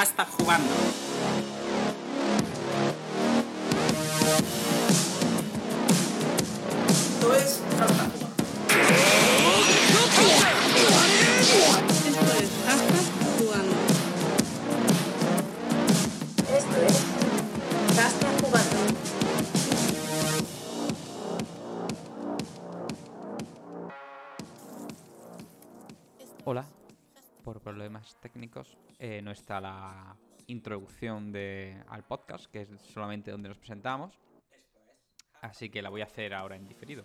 hashtag jugando. Está la introducción de, al podcast, que es solamente donde nos presentamos. Así que la voy a hacer ahora en diferido.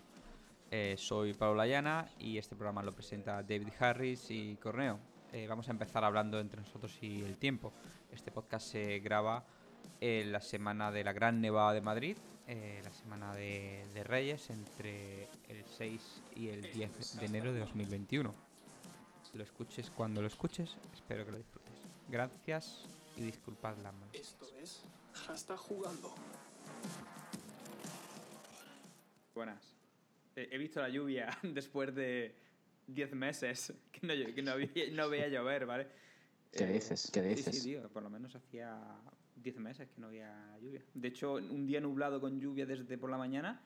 Eh, soy Pablo Layana y este programa lo presenta David Harris y Corneo. Eh, vamos a empezar hablando entre nosotros y el tiempo. Este podcast se graba en la semana de la Gran Nevada de Madrid, eh, la semana de, de Reyes, entre el 6 y el 10 de enero de 2021 lo escuches cuando lo escuches, espero que lo disfrutes. Gracias y disculpad la molestia. Esto es hashtag jugando. Buenas. Eh, he visto la lluvia después de 10 meses que no, que no, había- no veía llover, ¿vale? ¿Qué Eh, dices? ¿Qué Sí, dices? sí, tío, por lo menos hacía 10 meses que no había lluvia. De hecho, un día nublado con lluvia desde por la mañana,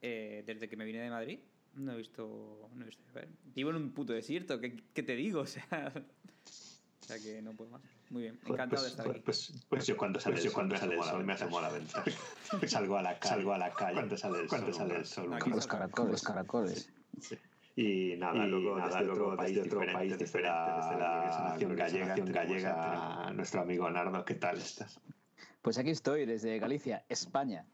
eh, desde que me vine de Madrid, no he visto, no he visto llover. Vivo en un puto desierto, ¿qué, qué te digo? O sea, o sea que no puedo más. Muy bien, encantado de pues, estar aquí. Pues, pues yo cuando sale, yo cuando sale el sol me asomo a la ventana. salgo a la calle. Salgo a la calle. Cuando sale el Cuando sol. sale el sol. No, Los caracoles, los caracoles. Y nada, Y luego, nada, desde luego otro país desde otro diferente, país desde diferente, la, desde la la nación gallega, nación gallega, gallega, nuestro amigo Nardo, ¿qué tal estás? Pues aquí estoy, desde Galicia, España,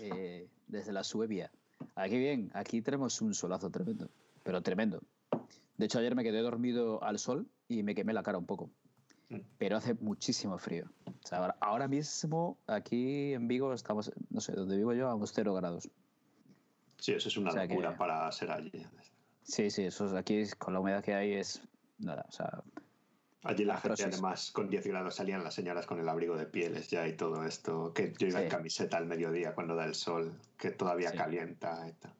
eh, desde la Suevia. Aquí bien, aquí tenemos un solazo tremendo, pero tremendo. De hecho, ayer me quedé dormido al sol y me quemé la cara un poco. Pero hace muchísimo frío. O sea, ahora, ahora mismo aquí en Vigo estamos, no sé, donde vivo yo, a unos 0 grados. Sí, eso es una O sea que- locura para ser allí. Sí, sí, eso es, aquí con la humedad que hay es nada. O sea, Allí la gente, además, con 10 grados salían las señoras con el abrigo de pieles ya y todo esto. Que yo iba en camiseta al mediodía cuando da el sol, que todavía Sí. calienta y tal.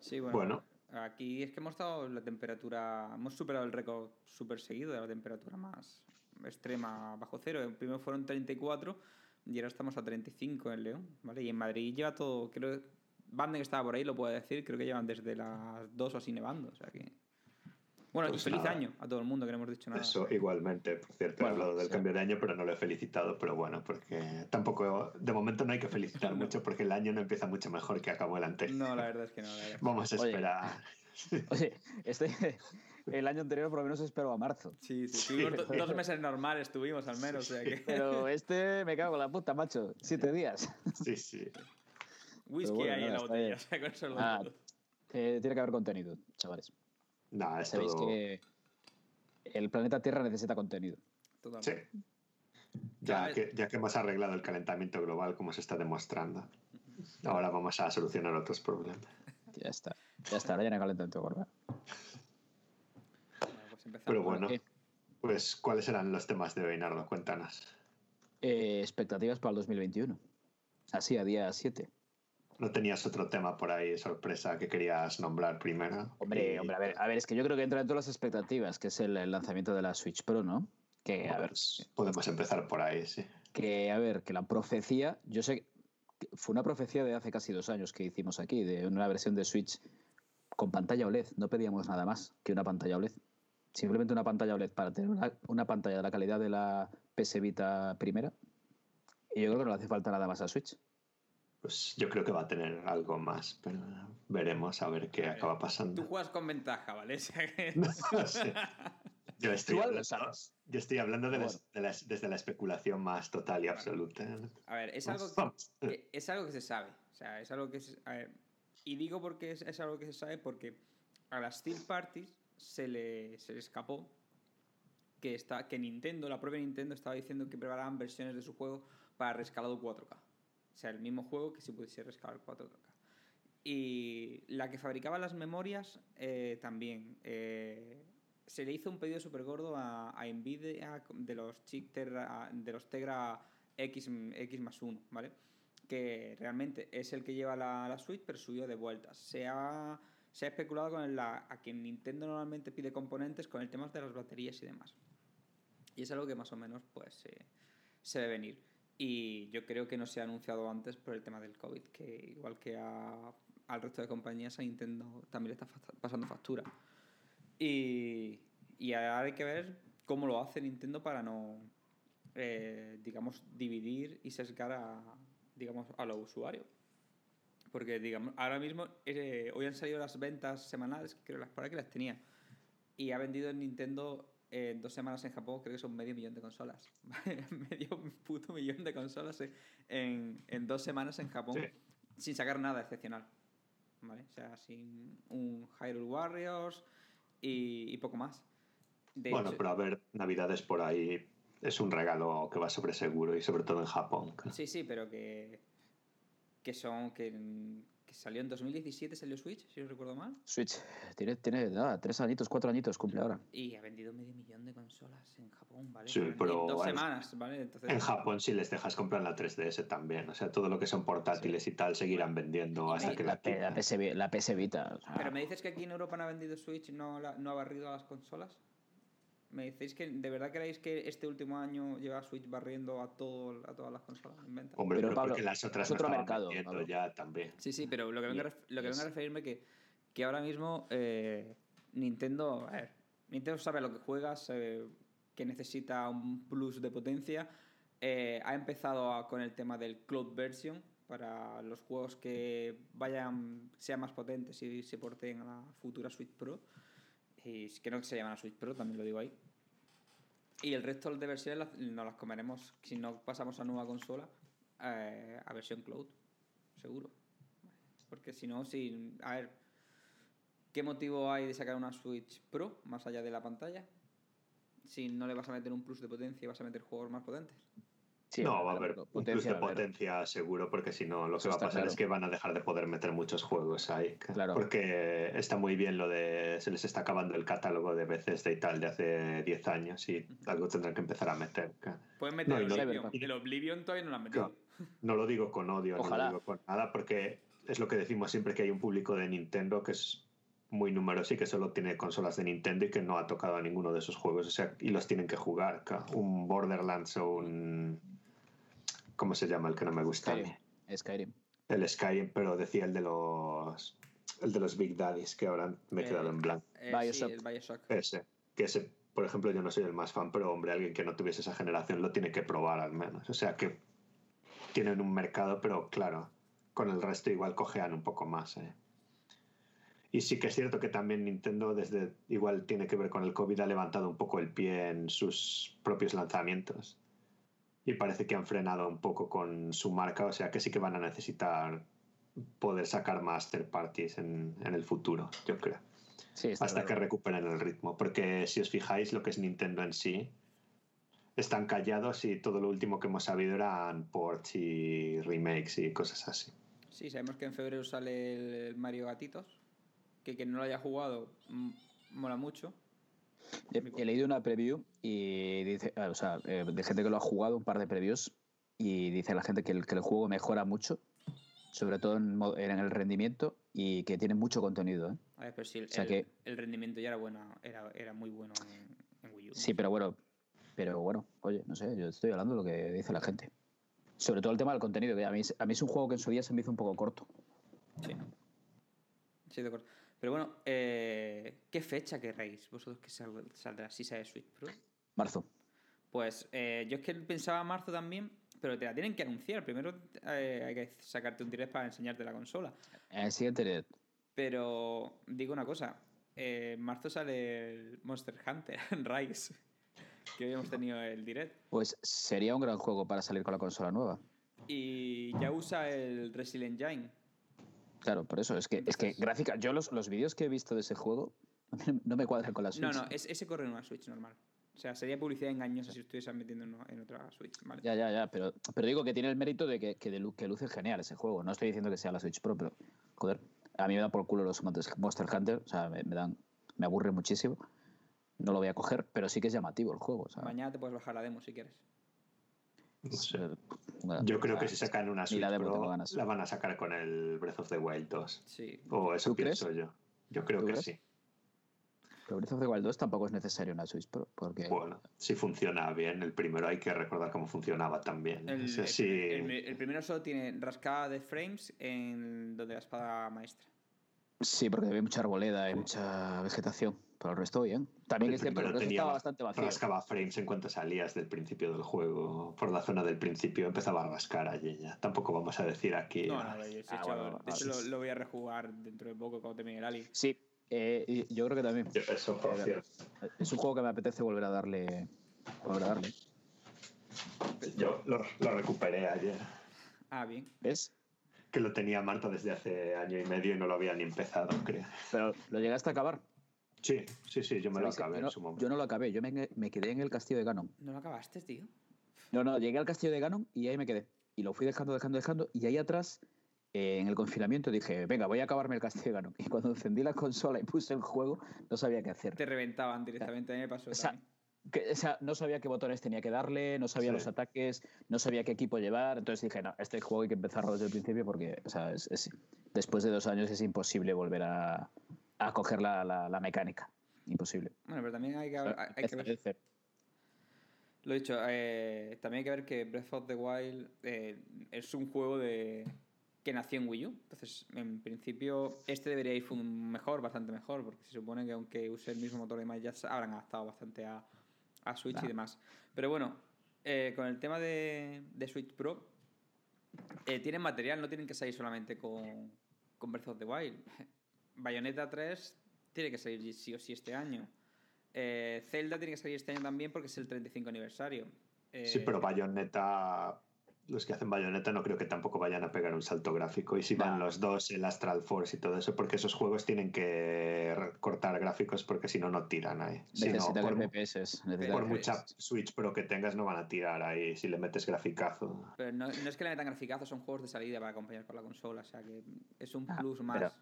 Sí, bueno, Bueno. Aquí es que hemos estado la temperatura. Hemos superado el récord súper seguido de la temperatura más extrema bajo cero. El primero fueron 34 y ahora estamos a 35 en León. ¿vale? Y en Madrid lleva todo. Creo Banden que estaba por ahí lo puede decir. Creo que llevan desde las 2 o así nevando. O sea que. Bueno, Pues y feliz nada. año a todo el mundo que no hemos dicho nada. Eso igualmente, por cierto, he Bueno, hablado del sí. cambio de año, pero no lo he felicitado, pero bueno, porque tampoco, de momento no hay que felicitar No. mucho porque el año no empieza mucho mejor que acabó el anterior. No, la verdad es que no. Vamos a esperar. oye, este, el año anterior por lo menos esperó a marzo. Sí, sí. Dos meses normales, tuvimos al menos. O sea que. Pero este me cago en la puta, macho. Siete días. Sí, sí. Whisky bueno, ahí en la botella. O sea, con eso lo Ah, digo. Eh, tiene que haber contenido, chavales. Nada, es Sabéis todo- que el planeta Tierra necesita contenido. Sí. Totalmente. Ya Ya, que, ya que hemos arreglado el calentamiento global, como se está demostrando, ahora vamos a solucionar otros problemas. Ya está. Ya está, ahora ya no hay calentamiento global. Bueno, pues empezamos. Pero bueno, pues, ¿cuáles eran los temas de hoy, Nardo? Cuéntanos. Eh, expectativas para el 2021. Así, a día 7. ¿No tenías otro tema por ahí, sorpresa, que querías nombrar primero? Hombre, Y- hombre, a ver, a ver, es que yo creo que entra en todas las expectativas, que es el, el lanzamiento de la Switch Pro, ¿no? Que, a ver, Pues, podemos empezar por ahí, sí. que, a ver, que la profecía, yo sé, que fue una profecía de hace casi dos años que hicimos aquí, de una versión de Switch con pantalla OLED. No pedíamos nada más que una pantalla OLED. Simplemente una pantalla OLED para tener una, una pantalla de la calidad de la PS Vita primera. Y yo creo que no le hace falta nada más a Switch. Pues yo creo que va a tener algo más, pero veremos a ver qué acaba Tú pasando. juegas con ventaja, ¿vale? No sé. Yo estoy hablando, sabes. yo estoy hablando de las- de las- desde la especulación más total y absoluta. A ver, es algo, que, es algo que se sabe. O sea, es algo que se, a ver, y digo porque es, es algo que se sabe porque a las third parties se le, se le escapó que, está, que Nintendo, la propia Nintendo, estaba diciendo que preparaban versiones de su juego para rescalado 4K. O sea, el mismo juego que si pudiese rescalar 4K. Y la que fabricaba las memorias eh, también. eh, se le hizo un pedido súper gordo a, a Nvidia de los chip Tegra- de los Tegra X, X más 1, ¿vale? Que realmente es el que lleva la, la suite, pero subió de vueltas. Se ha, se ha especulado con la, a quien Nintendo normalmente pide componentes con el tema de las baterías y demás. Y es algo que más o menos pues se- se ve venir. Y yo creo que no se ha anunciado antes por el tema del COVID, que igual que a- al resto de compañías, a Nintendo también le está pasando factura. Y, y ahora hay que ver cómo lo hace Nintendo para no, eh, digamos, dividir y sesgar a, digamos, a los usuarios. Porque, digamos, ahora mismo, eh, hoy han salido las ventas semanales, que creo las para que las tenía. Y ha vendido en Nintendo en dos semanas en Japón, creo que son medio millón de consolas. medio puto millón de consolas en, en, en dos semanas en Japón, Sí. sin sacar nada excepcional. ¿Vale? O sea, sin un Hyrule Warriors y, y poco más. De bueno, hecho- pero a ver, Navidades por ahí es un regalo que va sobre seguro y sobre todo en Japón. Sí, sí, pero que. que son. que, que salió en 2017, salió Switch, si no recuerdo mal. Switch tiene, tiene nada, tres añitos, cuatro añitos cumple ahora. Y ha vendido medio millón de consolas en Japón, ¿vale? Sí, En pero dos en- semanas, ¿vale? Entonces, En Japón si les dejas comprar la 3DS también. O sea, todo lo que son portátiles y tal seguirán vendiendo hasta que La, la. PS, la PS Vita. o sea, Pero me dices que aquí en Europa no ha vendido Switch, no, la- no ha barrido a las consolas. ¿Me decís que de verdad creéis que este último año lleva Switch barriendo a, todo, a todas las consolas en venta? Hombre, Pero, pero, Pablo, las otras es otro mercado, Pablo. ya también. Sí, sí, pero lo que vengo, lo que vengo a es- referirme que, que ahora mismo eh, Nintendo, a ver, Nintendo sabe lo que juega, sabe que necesita un plus de potencia. eh, ha empezado a- con el tema del cloud version para los juegos que vayan sean más potentes y se porten a la futura Switch Pro. Y que no se llaman a Switch Pro, también lo digo ahí. Y el resto de versiones las- nos las comeremos si no pasamos a nueva consola eh, a versión cloud, seguro. Porque si no, si. A ver. ¿Qué motivo hay de sacar una Switch Pro más allá de la pantalla? Si no le vas a meter un plus de potencia y vas a meter juegos más potentes. Sí, no, va a haber un plus de potencia seguro, porque si no, lo Eso que va a pasar claro. es que van a dejar de poder meter muchos juegos ahí. Claro. Porque está muy bien lo de. Se les está acabando el catálogo de Bethesda y tal de hace 10 años y algo tendrán que empezar a meter. Pueden meter No, y el no- Oblivion. y- El Oblivion todavía no lo han metido. No lo digo con odio, Ojalá. no lo digo con nada, porque es lo que decimos siempre que hay un público de Nintendo que es muy numeroso y que solo tiene consolas de Nintendo y que no ha tocado a ninguno de esos juegos. O sea, y los tienen que jugar. Un Borderlands o un. ¿Cómo se llama el que no me gusta? a mí? Skyrim. Skyrim. El Skyrim, pero decía el de los. El de los Big Daddies, que ahora me he Eh, quedado en blanco. Eh, Bioshock. Sí, el Bioshock. Ese. Que ese, por ejemplo, yo no soy el más fan, pero hombre, alguien que no tuviese esa generación lo tiene que probar al menos. O sea que tienen un mercado, pero claro, con el resto igual cojean un poco más. ¿eh? Y sí que es cierto que también Nintendo, desde igual tiene que ver con el COVID, ha levantado un poco el pie en sus propios lanzamientos. Y parece que han frenado un poco con su marca, o sea que sí que van a necesitar poder sacar más third parties en, en el futuro, yo creo Sí, está hasta que recuperen el ritmo. Porque si os fijáis, lo que es Nintendo en sí, están callados y todo lo último que hemos sabido eran ports y remakes y cosas así. Sí, sabemos que en febrero sale el, el Mario Gatitos. Que quien no lo haya jugado mm, mola mucho. He, he leído una preview y dice, ah, o sea, eh, de gente que lo ha jugado, un par de previews, y dice la gente que el, que el juego mejora mucho, sobre todo en, en el rendimiento y que tiene mucho contenido. ¿eh? A ver, pero sí, el, O sea que- el rendimiento ya era bueno, era, era muy bueno en, en Wii U. Sí, pero bueno, pero bueno, oye, no sé, yo estoy hablando de lo que dice la gente. Sobre todo el tema del contenido, que a mí, a mí es un juego que en su día se me hizo un poco corto. Sí. Sí, de acuerdo. Pero bueno, eh, ¿qué fecha querréis vosotros que sal- saldrá si sale Switch Pro? Marzo. Pues eh, yo es que pensaba marzo también, pero te la tienen que anunciar. Primero eh, hay que sacarte un direct para enseñarte la consola. En el siguiente direct. Pero digo una cosa, eh, en marzo sale el Monster Hunter Rise, que hoy hemos tenido el direct. Pues sería un gran juego para salir con la consola nueva. Y ya usa el Resident Engine. Claro, por eso, es que, es que gráfica, yo los, los vídeos que he visto de ese juego no me cuadran con la Switch. No, no, es- ese corre en una Switch normal. O sea, sería publicidad engañosa si estuviese metiendo en, otra Switch, ¿vale? Ya, ya, ya, pero, pero digo que tiene el mérito de que, que, de que luce genial ese juego. No estoy diciendo que sea la Switch Pro, pero joder, a mí me da por culo los Monster Hunter, o sea, me, me dan, me aburre muchísimo. No lo voy a coger, pero sí que es llamativo el juego. Mañana te puedes bajar la demo si quieres. No sé. Yo creo que sea, si sacan una Switch la Pro, ganas. la van a sacar con el Breath of the Wild 2. Sí. O eso pienso yo. Yo creo ¿Tú que crees? sí. Pero Breath of the Wild 2 tampoco es necesario una Switch Pro, porque Bueno, si funciona bien, el primero hay que recordar cómo funcionaba también. El, el- sí- el- el primero solo tiene rascada de frames en donde la espada maestra. sí, porque había mucha arboleda, hay mucha vegetación. Pero el resto bien. También el es cierto, el resto tenía estaba ba- bastante vacío. Rascaba frames en cuanto salías del principio del juego. Por la zona del principio empezaba a rascar allí ya. Tampoco vamos a decir aquí. No, no, yo, sí he Ah, hecho- bueno, de hecho vale. lo, lo voy a rejugar dentro de poco cuando termine el Ali. Sí, eh, yo creo que también. Eso, por cierto. Es un juego que me apetece volver a darle. Volver a darle. Yo lo, lo recuperé ayer. Ah, bien. ¿Ves? Que lo tenía Marta desde hace año y medio y no lo había ni empezado, creo. Pero lo llegaste a acabar. Sí, sí, sí, yo me lo ¿Sabéis que acabé yo en no, su momento. yo no lo acabé, yo me, me quedé en el castillo de Ganon. ¿No lo acabaste, tío? No, no, llegué al castillo de Ganon y ahí me quedé. Y lo fui dejando, dejando, dejando. Y ahí atrás, eh, en el confinamiento, dije, venga, voy a acabarme el castillo de Ganon. Y cuando encendí la consola y puse el juego, no sabía qué hacer. Te reventaban directamente, a mí me pasó O sea, que- o sea, no sabía qué botones tenía que darle, no sabía Sí. los ataques, no sabía qué equipo llevar. Entonces dije, no, este juego hay que empezarlo desde el principio porque, o sea, es- es- después de dos años es imposible volver a, a coger la, la- la mecánica. Imposible. Bueno, pero también hay que, sea, hay que ver... Lo he dicho, eh, también hay que ver que Breath of the Wild eh, es un juego de que nació en Wii U. Entonces, en principio, este debería ir mejor, bastante mejor, porque se supone que aunque use el mismo motor y demás, ya se habrán adaptado bastante a, a Switch y demás. Pero bueno, eh, con el tema de, de Switch Pro, eh, tienen material, no tienen que salir solamente con, con Breath of the Wild. Bayonetta 3 tiene que salir sí o sí este año. Eh, Zelda tiene que salir este año también porque es el 35 aniversario. Eh, Sí, pero Bayonetta, los que hacen Bayonetta no creo que tampoco vayan a pegar un salto gráfico. Y si van No. los dos, el Astral Force y todo eso, porque esos juegos tienen que cortar gráficos porque si no, no tiran ahí. Si no, por, Pero- por mucha Switch Pro que tengas, no van a tirar ahí si le metes graficazo. Pero no, no es que le metan graficazos, son juegos de salida para acompañar con la consola. O sea que es un Ah, plus más. pero-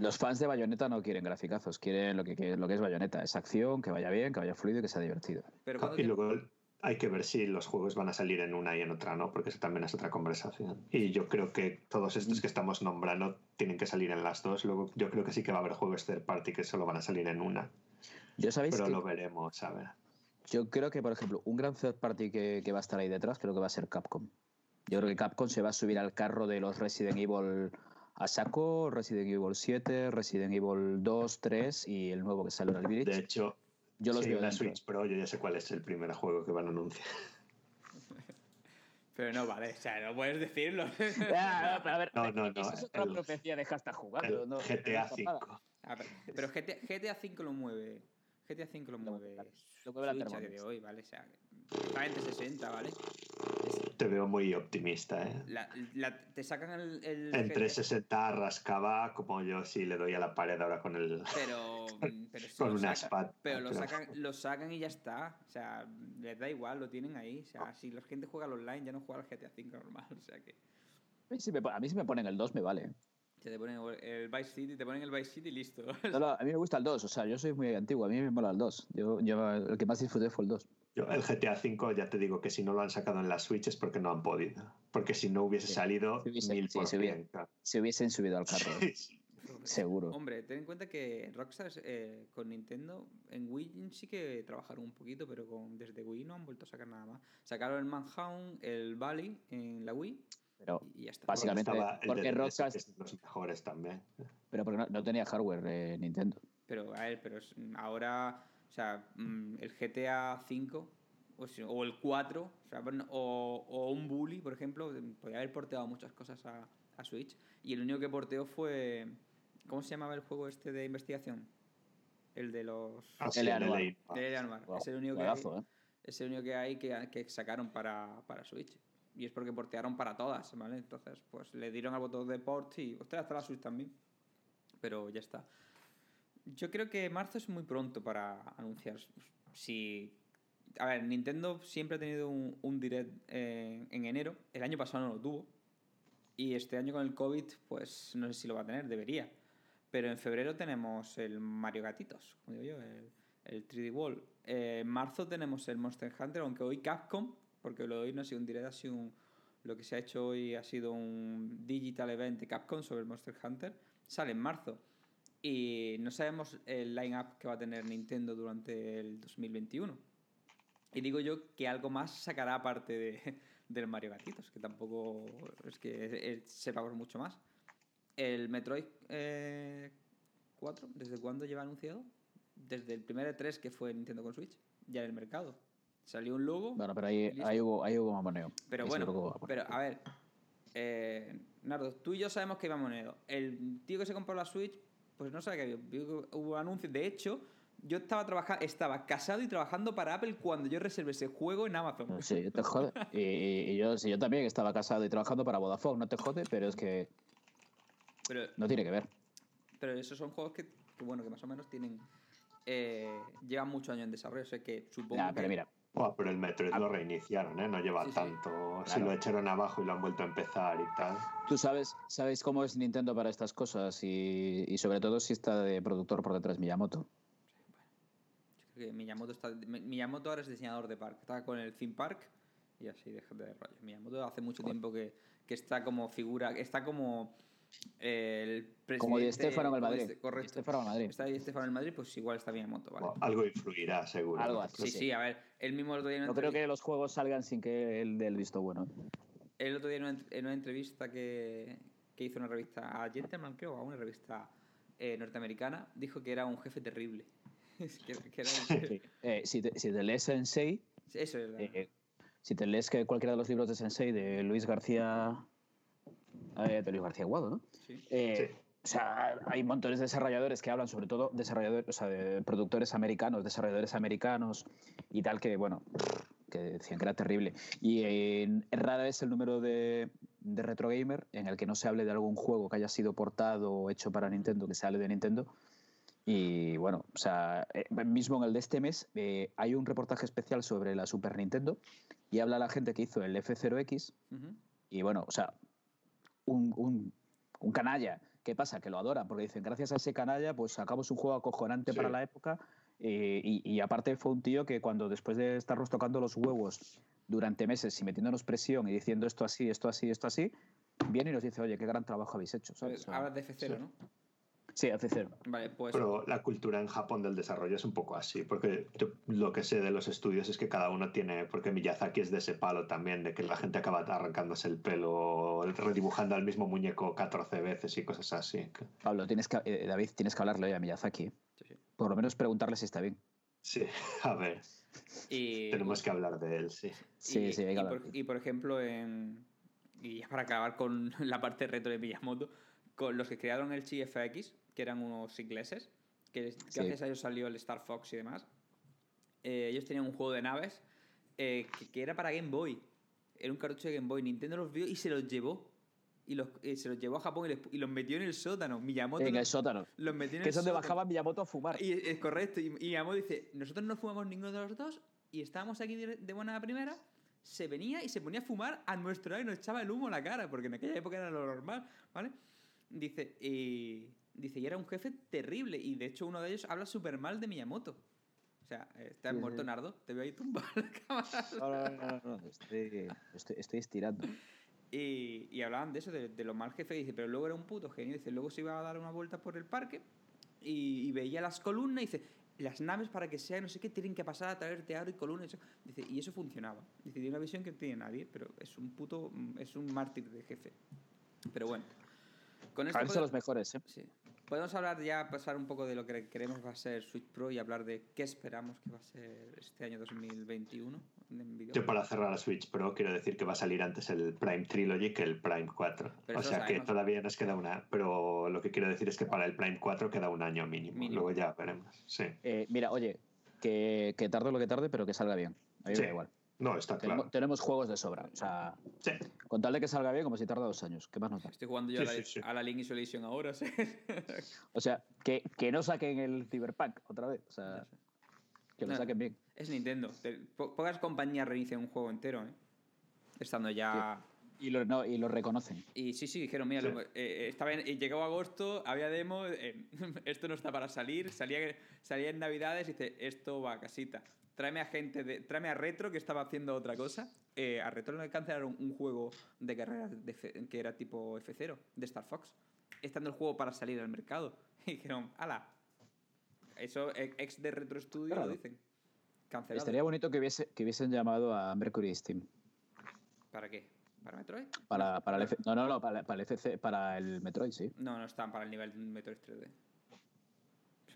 Los fans de Bayonetta no quieren graficazos, quieren lo que, que- lo que es Bayonetta. Es acción, que vaya bien, que vaya fluido y que sea divertido. Pero cuando Y luego hay que ver si los juegos van a salir en una y en otra no, porque eso también es otra conversación. Y yo creo que todos estos que estamos nombrando tienen que salir en las dos. Luego yo creo que sí que va a haber juegos third party que solo van a salir en una, Yo sabéis pero que lo veremos, a ver. yo creo que, por ejemplo, un gran third party que, que va a estar ahí detrás, creo que va a ser Capcom. Yo creo que Capcom se va a subir al carro de los Resident Evil a saco, Resident Evil 7, Resident Evil 2, 3 y el nuevo que sale en el Village. De hecho, yo los hay veo una dentro. Switch Pro, yo ya sé cuál es el primer juego que van a anunciar. Pero no vale, o sea, no puedes decirlo. Ah, pero a ver, No, no, no, Esa es otra el- profecía de hashtag jugando. El no, GTA. V. Ah, pero, GTA, GTA 5 lo mueve. GTA 5 lo mueve. lo mueve la Switch de hoy, ¿vale? O sea, exactamente 60, ¿vale? Te veo muy optimista, ¿eh? la- la- te sacan el. el En GTA 360 rascaba como yo si le doy a la pared ahora con el Pero, con lo una sacan, espada. Pero lo sacan, lo sacan y ya está. O sea, les da igual, lo tienen ahí. O sea, si la gente juega al online, ya no juega al GTA 5 normal. O sea que. A mí si me, pon- a mí si me ponen el 2 me vale. Se te ponen el Vice City, te ponen el Vice City y listo. No, no, a mí me gusta el 2, o sea, yo soy muy antiguo, a mí me mola el 2. Yo, yo el que más disfruté fue el 2. Yo, el GTA V ya te digo que si no lo han sacado en la Switch es porque no han podido. Porque si no hubiese Sí, salido, hubiese- mil sí, por si hubiese- cien, claro. Se hubiesen subido al carro, Sí, seguro. Hombre, ten en cuenta que Rockstar eh, con Nintendo en Wii sí que trabajaron un poquito, pero con, desde Wii no han vuelto a sacar nada más. Sacaron el Manhunt, el Valley en la Wii Pero, y ya está. Básicamente, Porque Rockstar- que es de los mejores también. pero porque no, no tenía hardware eh, Nintendo. Pero a ver, pero ahora, o sea, mm, el GTA V o, si- o el 4, o, o, o un Bully, por ejemplo, podría haber porteado muchas cosas a, a Switch. Y el único que porteó fue. ¿Cómo se llamaba el juego este de investigación? El de los. Ah, sí, el de es el único que hay, ¿eh? es el único que hay que, que sacaron para, para Switch. Y es porque portearon para todas, ¿vale? Entonces, pues le dieron al botón de port y. Ostras, hasta la Switch también. Pero ya está. Yo creo que marzo es muy pronto para anunciar. Si. A ver, Nintendo siempre ha tenido un, direct eh, en enero. El año pasado no lo tuvo. Y este año con el COVID, pues no sé si lo va a tener, debería. Pero en febrero tenemos el Mario Gatitos, como digo yo, el, el 3D Wall. Eh, en marzo tenemos el Monster Hunter, aunque hoy Capcom, porque lo de hoy no ha sido un direct, ha sido lo que se ha hecho hoy ha sido un digital event de Capcom sobre el Monster Hunter, sale en marzo. Y no sabemos el line-up que va a tener Nintendo durante el 2021. Y digo yo que algo más sacará aparte de, del Mario Gatitos, que tampoco es que sepa por mucho más. El Metroid eh, 4, ¿desde cuándo lleva anunciado? Desde el primer E3 que fue Nintendo con Switch, ya en el mercado. Salió un logo. Bueno, pero ahí, ahí, hubo, ahí hubo mamoneo. Pero Ahí bueno, hubo mamoneo. pero a ver, eh, Nardo, tú y yo sabemos que iba monero. El tío que se compró la Switch, pues no sabe que había. Hubo anuncios. De hecho, yo estaba trabajando, estaba casado y trabajando para Apple cuando yo reservé ese juego en Amazon. Sí, te jode. Y, y- y yo, sí, yo también estaba casado y trabajando para Vodafone, no te jode, pero es que Pero, no tiene que ver. pero esos son juegos que, que, bueno, que más o menos tienen. eh, llevan muchos años en desarrollo. O sea que supongo. Ya, pero que- mira, Buah, pero el Metroid lo reiniciaron, ¿eh? No lleva Sí, sí. tanto. Si Claro. lo echaron abajo y lo han vuelto a empezar y tal. tú sabes, sabes cómo es Nintendo para estas cosas y, y sobre todo si está de productor por detrás Miyamoto. Yo creo que Miyamoto, está, Mi- Miyamoto ahora es diseñador de parque. Está con el theme park y así deja de rollo. Miyamoto hace mucho tiempo que, que está como figura, está como el. Como Di Stéfano en el Madrid. Di- correcto. Di el Madrid. Está Di Stéfano en el Madrid, pues igual está Miyamoto, ¿vale? Algo influirá, seguro. Algo así. Sí, sí, a ver, él mismo el otro día No creo que los juegos salgan sin que él dé el visto bueno. El otro día en una, en una entrevista que, que hizo una revista a Gentleman, creo, o a una revista eh, norteamericana, dijo que era un jefe terrible. Que, que era un- Sí. Eh, si, te, si te lees Sensei, Eso es. la- eh, si te lees que cualquiera de los libros de Sensei de Luis García, eh, de Luis García Aguado, ¿no? sí. Eh, O sea, hay montones de desarrolladores que hablan, sobre todo desarrolladores, o sea, de productores americanos, desarrolladores americanos y tal, que, bueno, que decían que era terrible. Y eh, rara es el número de, de Retro Gamer en el que no se hable de algún juego que haya sido portado o hecho para Nintendo, que se hable de Nintendo. Y bueno, o sea, eh, mismo en el de este mes eh, hay un reportaje especial sobre la Super Nintendo y habla la gente que hizo el F0X Ujú. y bueno, o sea, un, un- un canalla. ¿Qué pasa? Que lo adoran, porque dicen, gracias a ese canalla, pues sacamos un juego acojonante Sí. para la época. eh, y, y aparte fue un tío que cuando después de estarnos tocando los huevos durante meses y metiéndonos presión y diciendo esto así, esto así, esto así, viene y nos dice, oye, qué gran trabajo habéis hecho. sea, Hablas de F0, ¿no? Sí, hace cero. Vale, pues. Pero la cultura en Japón del desarrollo es un poco así, porque yo lo que sé de los estudios es que cada uno tiene, porque Miyazaki es de ese palo también, de que la gente acaba arrancándose el pelo, redibujando al mismo muñeco 14 veces y cosas así. Pablo, tienes que, eh, David, tienes que hablarle hoy a Miyazaki. Sí, sí. Por lo menos preguntarle si está bien. Sí, a ver, Y, tenemos que hablar de él, sí. Sí, y, sí, hay que y hablar. por, y por ejemplo, en, y ya para acabar con la parte retro de Miyamoto, con los que crearon el CFX, que eran unos ingleses, que Sí. gracias a ellos salió el Star Fox y demás, eh, ellos tenían un juego de naves eh, que, que era para Game Boy. Era un cartucho de Game Boy. Nintendo los vio y se los llevó. Y los, eh, se los llevó a Japón y, les- y los metió en el sótano. Miyamoto En los- el sótano. los metió en Que el es donde bajaba Miyamoto a fumar. Y es correcto. Y, y dice, nosotros no fumamos ninguno de los dos y estábamos aquí de, de buena primera. Se venía y se ponía a fumar a nuestro lado y nos echaba el humo a la cara, porque en aquella época era lo normal, ¿vale? Dice, y, dice, y era un jefe terrible. Y de hecho uno de ellos habla súper mal de Miyamoto. O sea, ¿estás Sí, muerto, sí. Nardo? Te veo ahí tumbado en la cámara. No, no, no, no, no, Estoy, estoy, estoy estirando. Y, y hablaban de eso, de, de lo mal jefe. Dice, pero luego era un puto genio. Dice, luego se iba a dar una vuelta por el parque y, y veía las columnas y dice, las naves para que sea no sé qué tienen que pasar a través de aro y columnas. y eso". Dice, y eso funcionaba. Dice, tiene una visión que no tiene nadie, pero es un puto, es un mártir de jefe. Pero bueno. Con esto Parece pode- los mejores, ¿eh? Sí. Podemos hablar ya, pasar un poco de lo que queremos va a ser Switch Pro y hablar de qué esperamos que va a ser este año 2021 en Yo para cerrar a Switch Pro quiero decir que va a salir antes el Prime Trilogy que el Prime 4. Pero o sea que todavía nos queda una... Pero lo que quiero decir es que para el Prime 4 queda un año mínimo. Mínimo. Luego ya veremos. Sí. Eh, mira, oye, que, que tarde lo que tarde, pero que salga bien. A mí me da igual. No, está Tenemos, claro. tenemos juegos de sobra. O sea, Sí. con tal de que salga bien, como si tarda dos años. ¿Qué más nos da? Estoy jugando yo Sí, a, la, sí, sí. a la Link Isolation ahora, ¿sí? O sea, que, que no saquen el Cyberpunk otra vez. O sea, que lo No. saquen bien. Es Nintendo. Te- po- pocas compañías reinician un juego entero, ¿eh? Estando ya... Y lo, no, y lo reconocen. Y sí, sí, dijeron, mira, Sí. lo- eh, eh, estaba en- eh, llegó agosto, había demo, eh, esto no está para salir, salía, salía en Navidades y dice, esto va a casita. Tráeme a gente, de, tráeme a Retro que estaba haciendo otra cosa. Eh, a Retro le cancelaron un juego de carreras de que era tipo F0, de Star Fox. estando el juego para salir al mercado. Y dijeron, ala. Eso, e- ex de Retro Studio Claro. lo dicen. Cancelado. Estaría bonito que, hubiese, que hubiesen llamado a Mercury Steam. ¿Para qué? ¿Para Metroid? Para, para el F- no, no, no, para, para el FC, para el Metroid, sí. No, no están para el nivel de Metroid 3D.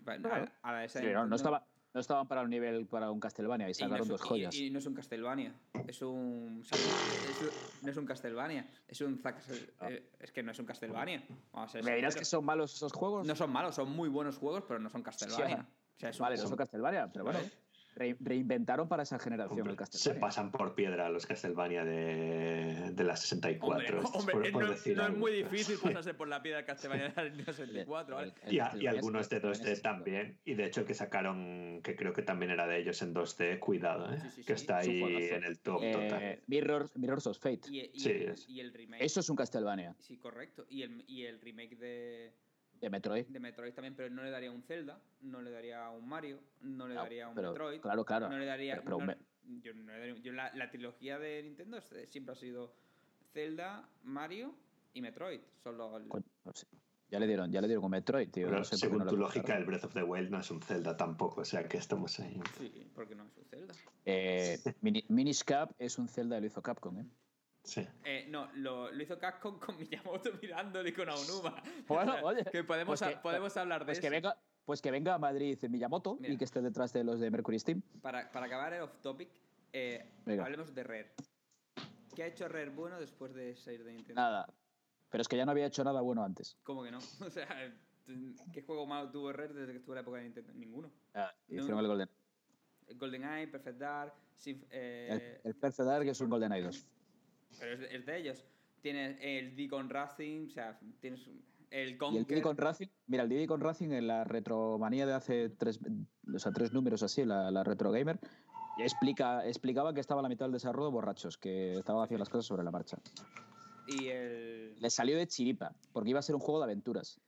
Pa- Claro. A, a la de esa Sí, no, no, estaba, no estaban para un nivel para un Castlevania y y no sacaron es- dos y- joyas. Y, no es un Castlevania. Es un. es no es un Castlevania. Es un. Zack- eh, Es que no es un Castlevania. Vamos a ser ¿Me dirás que son malos esos juegos? No son malos, son muy buenos juegos, pero no son Castlevania. O sea, vale, no son Castlevania, pero bueno, re- reinventaron para esa generación Hombre, el se Castlevania. pasan por piedra los Castlevania de, de la 64. Hombre, por- por no- decir no es muy difícil pasarse por la piedra Castlevania de la Nintendo 64, ¿vale? El- el Y, a- y algunos de es- 2D es- también. Y de hecho que sacaron, que creo que también era de ellos en 2D, cuidado, ¿eh? Sí, sí, que sí. está Es un ahí en el top Eh, total. Mirrors, Mirrors of Fate. Y, y- Sí, y- es. y el remake. Eso es un Castlevania Sí, correcto. Y el, y el remake de, de Metroid. de Metroid también, pero no le daría un Zelda, no le daría un Mario, no le No, daría un pero- Metroid. claro, claro. No le daría. Pero- pero no- me- yo no le daría- yo la, la trilogía de Nintendo siempre ha sido Zelda, Mario y Metroid. Solo el- Coño, no sé. Ya le dieron, ya le dieron con Metroid, tío. Pero no sé por qué según no tu lógica, el Breath of the Wild no es un Zelda tampoco, o sea que estamos ahí. Sí, porque no es un Zelda. Eh, Mini- Minish Cap es un Zelda que lo hizo Capcom, ¿eh? Sí. Eh, no, lo, lo hizo Capcom con Miyamoto mirándole y con Aonuma. Bueno, oye, Que podemos, pues que- ha- podemos hablar de Pues que, eso. venga, pues que venga a Madrid Miyamoto Mira. y que esté detrás de los de Mercury Steam. Para, para acabar el off-topic, eh, hablemos de Rare. ¿Qué ha hecho Rare bueno después de salir de Nintendo? Nada. Pero es que ya no había hecho nada bueno antes. ¿Cómo que no? O sea, ¿qué juego malo tuvo Rare desde que estuvo en la época de Nintendo? Ninguno. Ah, No. hicieron el Golden. GoldenEye, Perfect Dark, Sinf- eh, El, el Perfect Dark es un Golden Eye 2. Pero es de, es de ellos. Tienes el Deacon Racing, o sea, tienes el Y el Conker. Diddy con Racing, mira, el Diddy con Racing en la retromanía de hace tres, o sea, tres números así, la, la Retro Gamer, ya explica, explicaba que estaba a la mitad del desarrollo borrachos, que estaban haciendo las cosas sobre la marcha. Y el. Le salió de chiripa, porque iba a ser un juego de aventuras.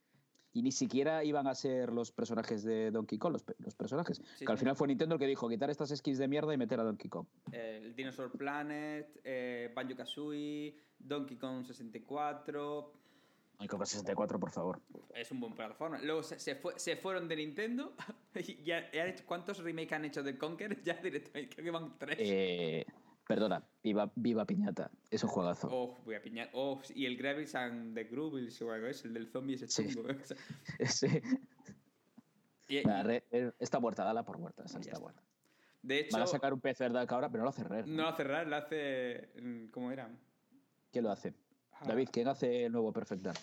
Y ni siquiera iban a ser los personajes de Donkey Kong, los, los personajes. Sí, que al sí. final fue Nintendo el que dijo quitar estas skins de mierda y meter a Donkey Kong. el Dinosaur Planet, eh, Banjo Kazooie, Donkey Kong 64. Donkey Kong 64, por favor. Es un buen plataforma. Luego se, se, fue- se fueron de Nintendo. y ya, ¿Cuántos remakes han hecho de Conker? Ya directamente, creo que van tres. Eh, perdona, viva, viva Piñata. Es un juegazo. Oh, voy a piñar. Oh, y el Gravels and the Groobles o algo es, el del zombie ese Sí. chungo. Sí. y- y- re- re- está muerta, dala por muerta. esa está está. muerta. de hecho, Van a sacar un PC Dark ahora, pero no lo hace Rare. no lo hace Rare, lo hace. mm, ¿Cómo era? ¿Quién lo hace? Ah. David, ¿quién hace el nuevo Perfect Dark?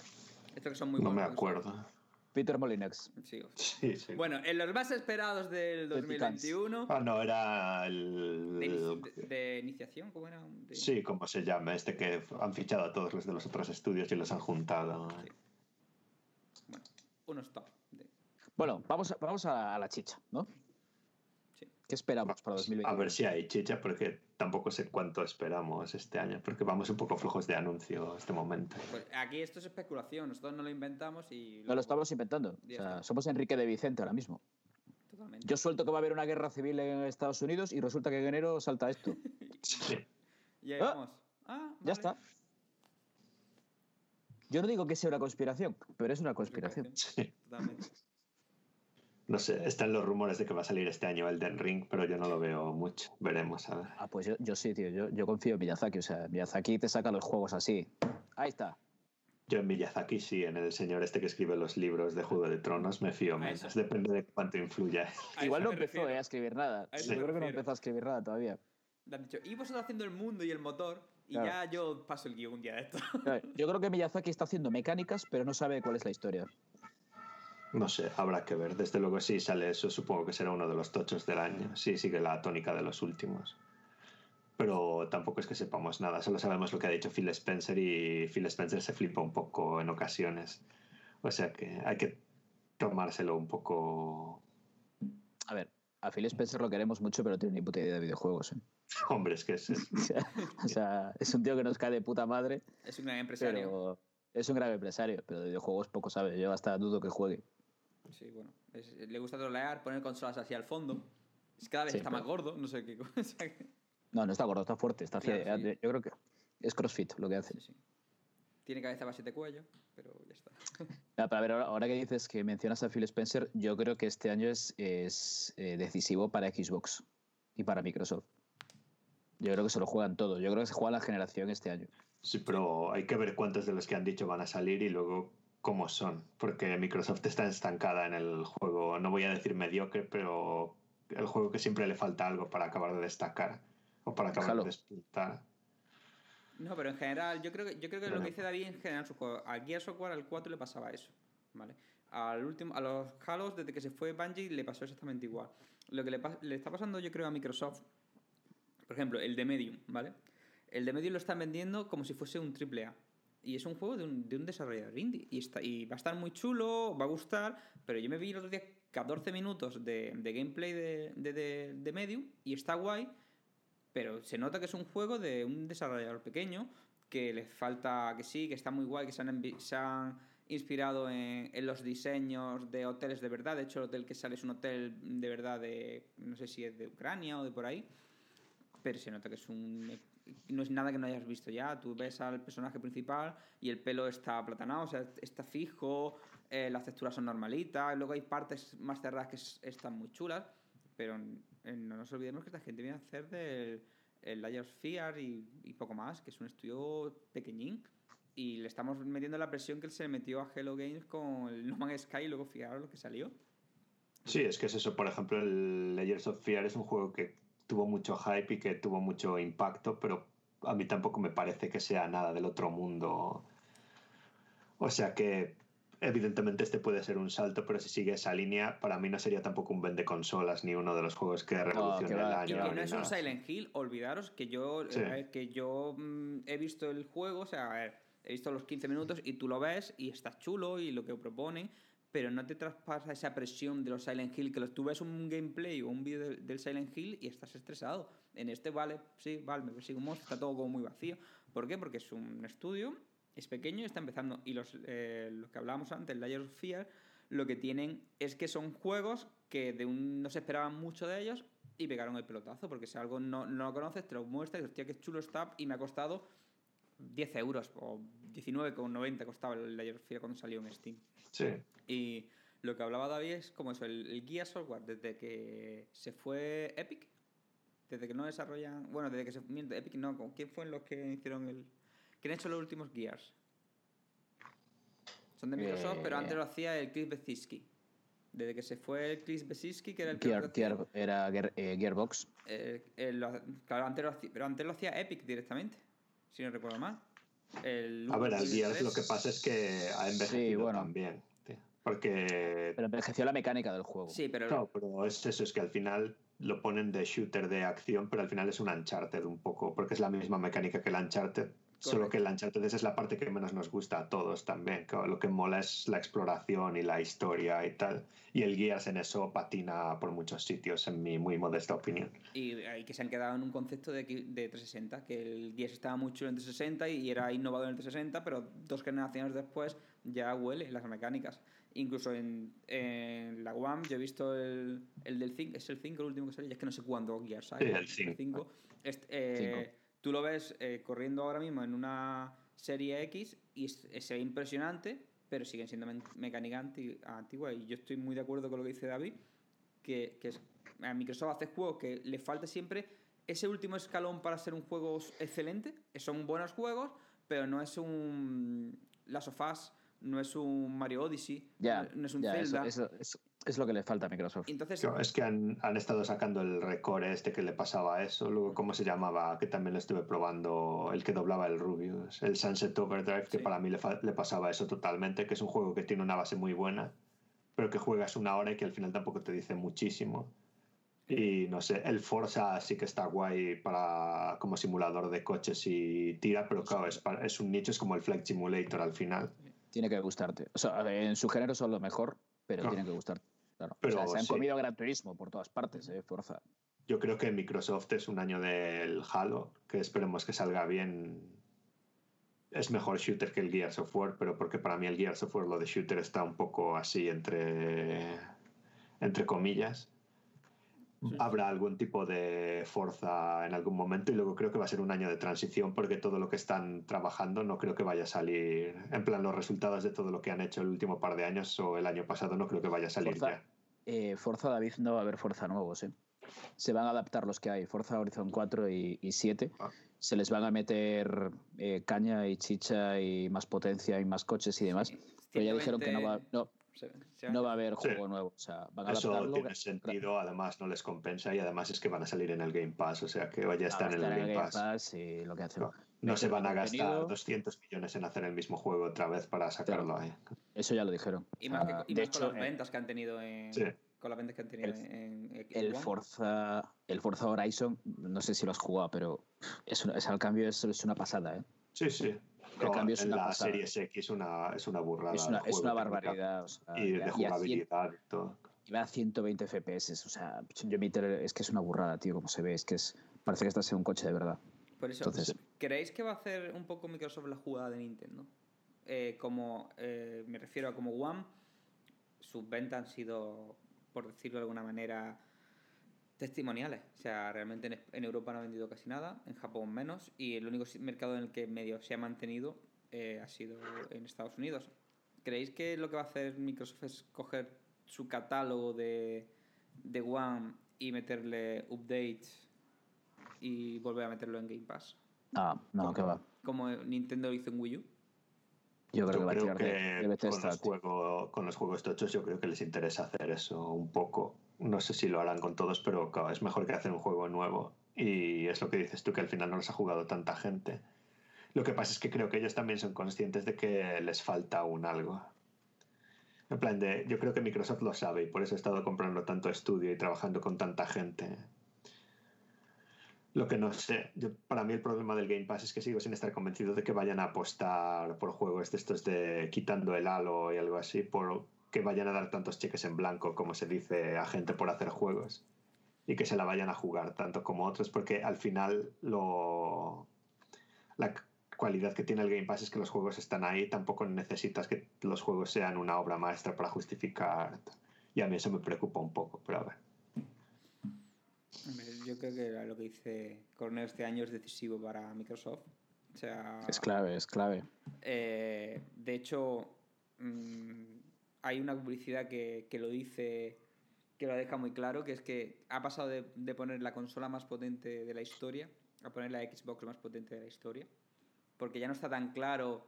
Estos que son muy No me buenos. acuerdo. Peter Molinex. Sí, Sí, sí. Bueno, en los más esperados del De Picants. 2021. Ah, no, era el... De, inici- de- de iniciación, ¿cómo era? De- Sí, como se llama, este que han fichado a todos los de los otros estudios y los han juntado. Bueno, unos top. de- Bueno, vamos a, vamos a la chicha, ¿no? ¿Qué esperamos para 2020? A ver si hay chicha, porque tampoco sé cuánto esperamos este año, porque vamos un poco flojos de anuncio este momento. Pues aquí esto es especulación, nosotros no lo inventamos y. No lo estamos inventando. O sea, somos Enrique de Vicente ahora mismo. Totalmente. Yo suelto que va a haber una guerra civil en Estados Unidos y resulta que en enero salta esto. Sí. Y ahí Ah, vamos. Ah, Ya está. Yo no digo que sea una conspiración, pero es una conspiración. Sí. Totalmente. No sé, están los rumores de que va a salir este año Elden Ring, pero yo no lo veo mucho. Veremos, a ver. Ah, pues yo, yo sí, tío. Yo, yo confío en Miyazaki. O sea, Miyazaki te saca los juegos así. Ahí está. Yo en Miyazaki sí, en el señor este que escribe los libros de Juego de Tronos me fío menos. Depende de cuánto influya. Igual no empezó eh, a escribir nada. A Yo creo que no empezó a escribir nada todavía. Le han dicho, y vosotros haciendo el mundo y el motor, y Claro. ya yo paso el guion un día de esto. Claro, Yo creo que Miyazaki está haciendo mecánicas, pero no sabe cuál es la historia. No sé, habrá que ver. Desde luego si sale eso, supongo que será uno de los tochos del año. Sí, sigue la tónica de los últimos. Pero tampoco es que sepamos nada, solo sabemos lo que ha dicho Phil Spencer y Phil Spencer se flipa un poco en ocasiones. O sea que hay que tomárselo un poco... A ver, a Phil Spencer lo queremos mucho, pero tiene ni puta idea de videojuegos. ¿eh? Hombre, es que es, es- O sea, o sea, es un tío que nos cae de puta madre, Es un gran empresario. pero es un gran empresario, pero de videojuegos poco sabe. Yo hasta dudo que juegue. Sí, bueno. es- le gusta trolear, poner consolas hacia el fondo. Es cada vez Sí, está pero- más gordo, no sé qué cosa. No, no está gordo, está fuerte. Está Claro, hace- sí. Yo creo que es CrossFit lo que hace. Sí, sí. Tiene cabeza base de cuello, pero ya está. Pero a ver, ahora, ahora que dices que mencionas a Phil Spencer, yo creo que este año es, es eh, decisivo para Xbox y para Microsoft. Yo creo que se lo juegan todos. Yo creo que se juega la generación este año. Sí, pero hay que ver cuántos de los que han dicho van a salir y luego cómo son. Porque Microsoft está estancada en el juego, no voy a decir mediocre, pero el juego que siempre le falta algo para acabar de destacar o para acabar Halo. de despuntar. No, pero en general, yo creo que, yo creo que lo que dice David en general en su juego. Al Gears of War al 4 le pasaba eso. ¿Vale? Al último, a los Halos, desde que se fue Bungie, le pasó exactamente igual. Lo que le, le está pasando, yo creo, a Microsoft, por ejemplo, el de Medium, ¿vale? El de Medium lo están vendiendo como si fuese un triple A. Y es un juego de un, de un desarrollador indie. Y, está, y va a estar muy chulo, va a gustar. Pero yo me vi el otro día 14 minutos de, de gameplay de, de, de- Medium y está guay. Pero se nota que es un juego de un desarrollador pequeño que les falta, que sí, que está muy guay, que se han, se han inspirado en, en los diseños de hoteles de verdad. De hecho, el hotel que sale es un hotel de verdad de, no sé si es de Ucrania o de por ahí. Pero se nota que es un... No es nada que no hayas visto ya. Tú ves al personaje principal y el pelo está aplatanado, o sea, está fijo, eh, las texturas son normalitas, luego hay partes más cerradas que es- están muy chulas, pero eh, no nos olvidemos que esta gente viene a hacer del el Layers Fear y, y poco más, que es un estudio pequeñín. Y le estamos metiendo la presión que él se metió a Hello Games con el No Man's Sky y luego fijaros lo que salió. Sí, es que es eso. Por ejemplo, el Layers of Fear es un juego que tuvo mucho hype y que tuvo mucho impacto, pero a mí tampoco me parece que sea nada del otro mundo. O sea que, evidentemente, este puede ser un salto, pero si sigue esa línea, para mí no sería tampoco un vende consolas ni uno de los juegos que revolucione que va, el Y año. que no es un. Silent Hill, olvidaros que yo, Sí. eh, que yo mm, he visto el juego, o sea, a ver, he visto los 15 minutos y tú lo ves y está chulo y lo que propone, pero no te traspasa esa presión de los Silent Hill, que los, tú ves un gameplay o un vídeo del, Silent Hill y estás estresado. En este, vale, sí, vale, me persigue un monstruo, está todo como muy vacío. ¿Por qué? Porque es un estudio, es pequeño y está empezando. Y los, eh, que hablábamos antes, Layers of Fear, lo que tienen es que son juegos que de un, no se esperaban mucho de ellos y pegaron el pelotazo, porque si algo no, no lo conoces, te lo muestras y dices, hostia, qué chulo está, y me ha costado 10 euros o 19,90 costaba el Layers of Fear cuando salió en Steam. Sí. Y lo que hablaba David es como eso, el, el guía software, desde que se fue Epic, desde que no desarrollan, bueno, desde que se miente, Epic no, ¿con ¿quién fue los que hicieron el... ¿Quién ha hecho los últimos Gears? Son de Microsoft, pero Eh. antes lo hacía el Chris Beziski. Desde que se fue el Chris Beziski, que era el que Gear- Gear- era Gear- eh, Gearbox. eh, eh, lo- claro, antes lo hacía, pero antes lo hacía Epic directamente, si no recuerdo mal. El A ver, al 1, Gears 3, lo que pasa es que ha envejecido Sí, bueno. también. tío. Porque Pero envejeció la mecánica del juego. Sí, pero Claro, pero es eso, es que al final lo ponen de shooter de acción, pero al final es un Uncharted un poco, porque es la misma mecánica que el Uncharted, solo que el Uncharted es la parte que menos nos gusta a todos también, que lo que mola es la exploración y la historia y tal, y el Gears en eso patina por muchos sitios, en mi muy modesta opinión. Y, y que se han quedado en un concepto de, de 360, que el Gears estaba mucho en 360 y era innovador en 360, pero dos generaciones después ya huele las mecánicas. Incluso en, en la One yo he visto el, el del 5, es el 5 el último que salió, ya es que no sé cuándo Gears hay. Sí, el cinco. cinco. Este, eh, Cinco. Tú lo ves eh, corriendo ahora mismo en una serie X y es- se ve impresionante, pero siguen siendo men- mecánica anti- antigua. Y yo estoy muy de acuerdo con lo que dice David, que, que es, a Microsoft hace juegos que le falta siempre ese último escalón para ser un juego excelente. Son buenos juegos, pero no es un Last of Us, no es un Mario Odyssey, no, no es un eso, Zelda. eso- eso es lo que le falta a Microsoft. Entonces, es que han, han estado sacando el recore este que le pasaba a eso, luego cómo se llamaba, que también lo estuve probando, el que doblaba el Rubius, el Sunset Overdrive, que Sí. para mí le, fa- le pasaba eso totalmente, que es un juego que tiene una base muy buena, pero que juegas una hora y que al final tampoco te dice muchísimo. Y no sé, el Forza sí que está guay para como simulador de coches y tira, pero claro, es, para- es un nicho, es como el Flight Simulator al final. Tiene que gustarte. O sea, en su género son lo mejor, pero No. tienen que gustarte. Claro. Pero o sea, se han sí. comido Gran Turismo por todas partes, eh, Forza. Yo creo que Microsoft es un año del Halo, que esperemos que salga bien. Es mejor shooter que el Gears of War, pero porque para mí el Gears of War, lo de shooter, está un poco así entre, entre comillas. habrá algún tipo de fuerza en algún momento y luego creo que va a ser un año de transición porque todo lo que están trabajando no creo que vaya a salir, en plan los resultados de todo lo que han hecho el último par de años o el año pasado no creo que vaya a salir Forza, ya. Eh, Forza David no va a haber Forza nuevos, ¿eh? Se van a adaptar los que hay, Forza Horizon 4 y, y 7. Ah. Se les van a meter eh, caña y chicha y más potencia y más coches y demás. Sí, Pero ya dijeron que no va, 120 no, no va a haber Sí. juego nuevo. O sea, van a Eso adaptarlo. tiene sentido, además no les compensa y además es que van a salir en el Game Pass, o sea que vaya a Ah, estar en el estará Game Pass. Pass y lo que hacen. No se van a gastar contenido. 200 millones en hacer el mismo juego otra vez para sacarlo ahí. Eso ya lo dijeron. Y más, que, y de más hecho, con las eh, ventas que han tenido en. Sí. Con las ventas que han tenido El- en, el. Forza, el Forza Horizon, no sé si lo has jugado, pero es, una- es al cambio es, es una pasada, ¿eh? Sí, sí. El No, cambio es en una la pasada. Series X una, es una burrada. Es una, es una barbaridad. o sea, Y de jugabilidad y todo. y va a 120 FPS. O sea, yo es que es una burrada, tío, como se ve. Es que es, parece que estás en un coche de verdad. Por eso, Entonces- ¿creéis que va a hacer un poco Microsoft la jugada de Nintendo? Eh, como, eh, me refiero a como One, sus ventas han sido, por decirlo de alguna manera, testimoniales. O sea, realmente en, Europa no ha vendido casi nada, en Japón menos, y el único mercado en el que medio se ha mantenido eh, ha sido en Estados Unidos. ¿Creéis que lo que va a hacer Microsoft es coger su catálogo de, de One y meterle updates y volver a meterlo en Game Pass? Ah, no, que va. Como Nintendo hizo en Wii U. Yo creo Yo que va a creo tirar de, que de con, los tío. juego- con los juegos tochos yo creo que les interesa hacer eso un poco. No sé si lo harán con todos, pero claro, es mejor que hacer un juego nuevo. Y es lo que dices tú, que al final no los ha jugado tanta gente. Lo que pasa es que creo que ellos también son conscientes de que les falta aún algo. En plan de, yo creo que Microsoft lo sabe y por eso ha estado comprando tanto estudio y trabajando con tanta gente. Lo que no sé, yo, para mí el problema del Game Pass es que sigo sin estar convencido de que vayan a apostar por juegos de estos de quitando el halo y algo así, por que vayan a dar tantos cheques en blanco, como se dice a gente por hacer juegos, y que se la vayan a jugar tanto como otros, porque al final lo la cualidad que tiene el Game Pass es que los juegos están ahí, tampoco necesitas que los juegos sean una obra maestra para justificar. Y a mí eso me preocupa un poco, pero a ver. Yo creo que lo que dice Cornell este año es decisivo para Microsoft. O sea, Es clave, es clave. Eh, de hecho, mm, hay una publicidad que, que lo dice, que lo deja muy claro, que es que ha pasado de, de poner la consola más potente de la historia a poner la Xbox más potente de la historia. Porque ya no está tan claro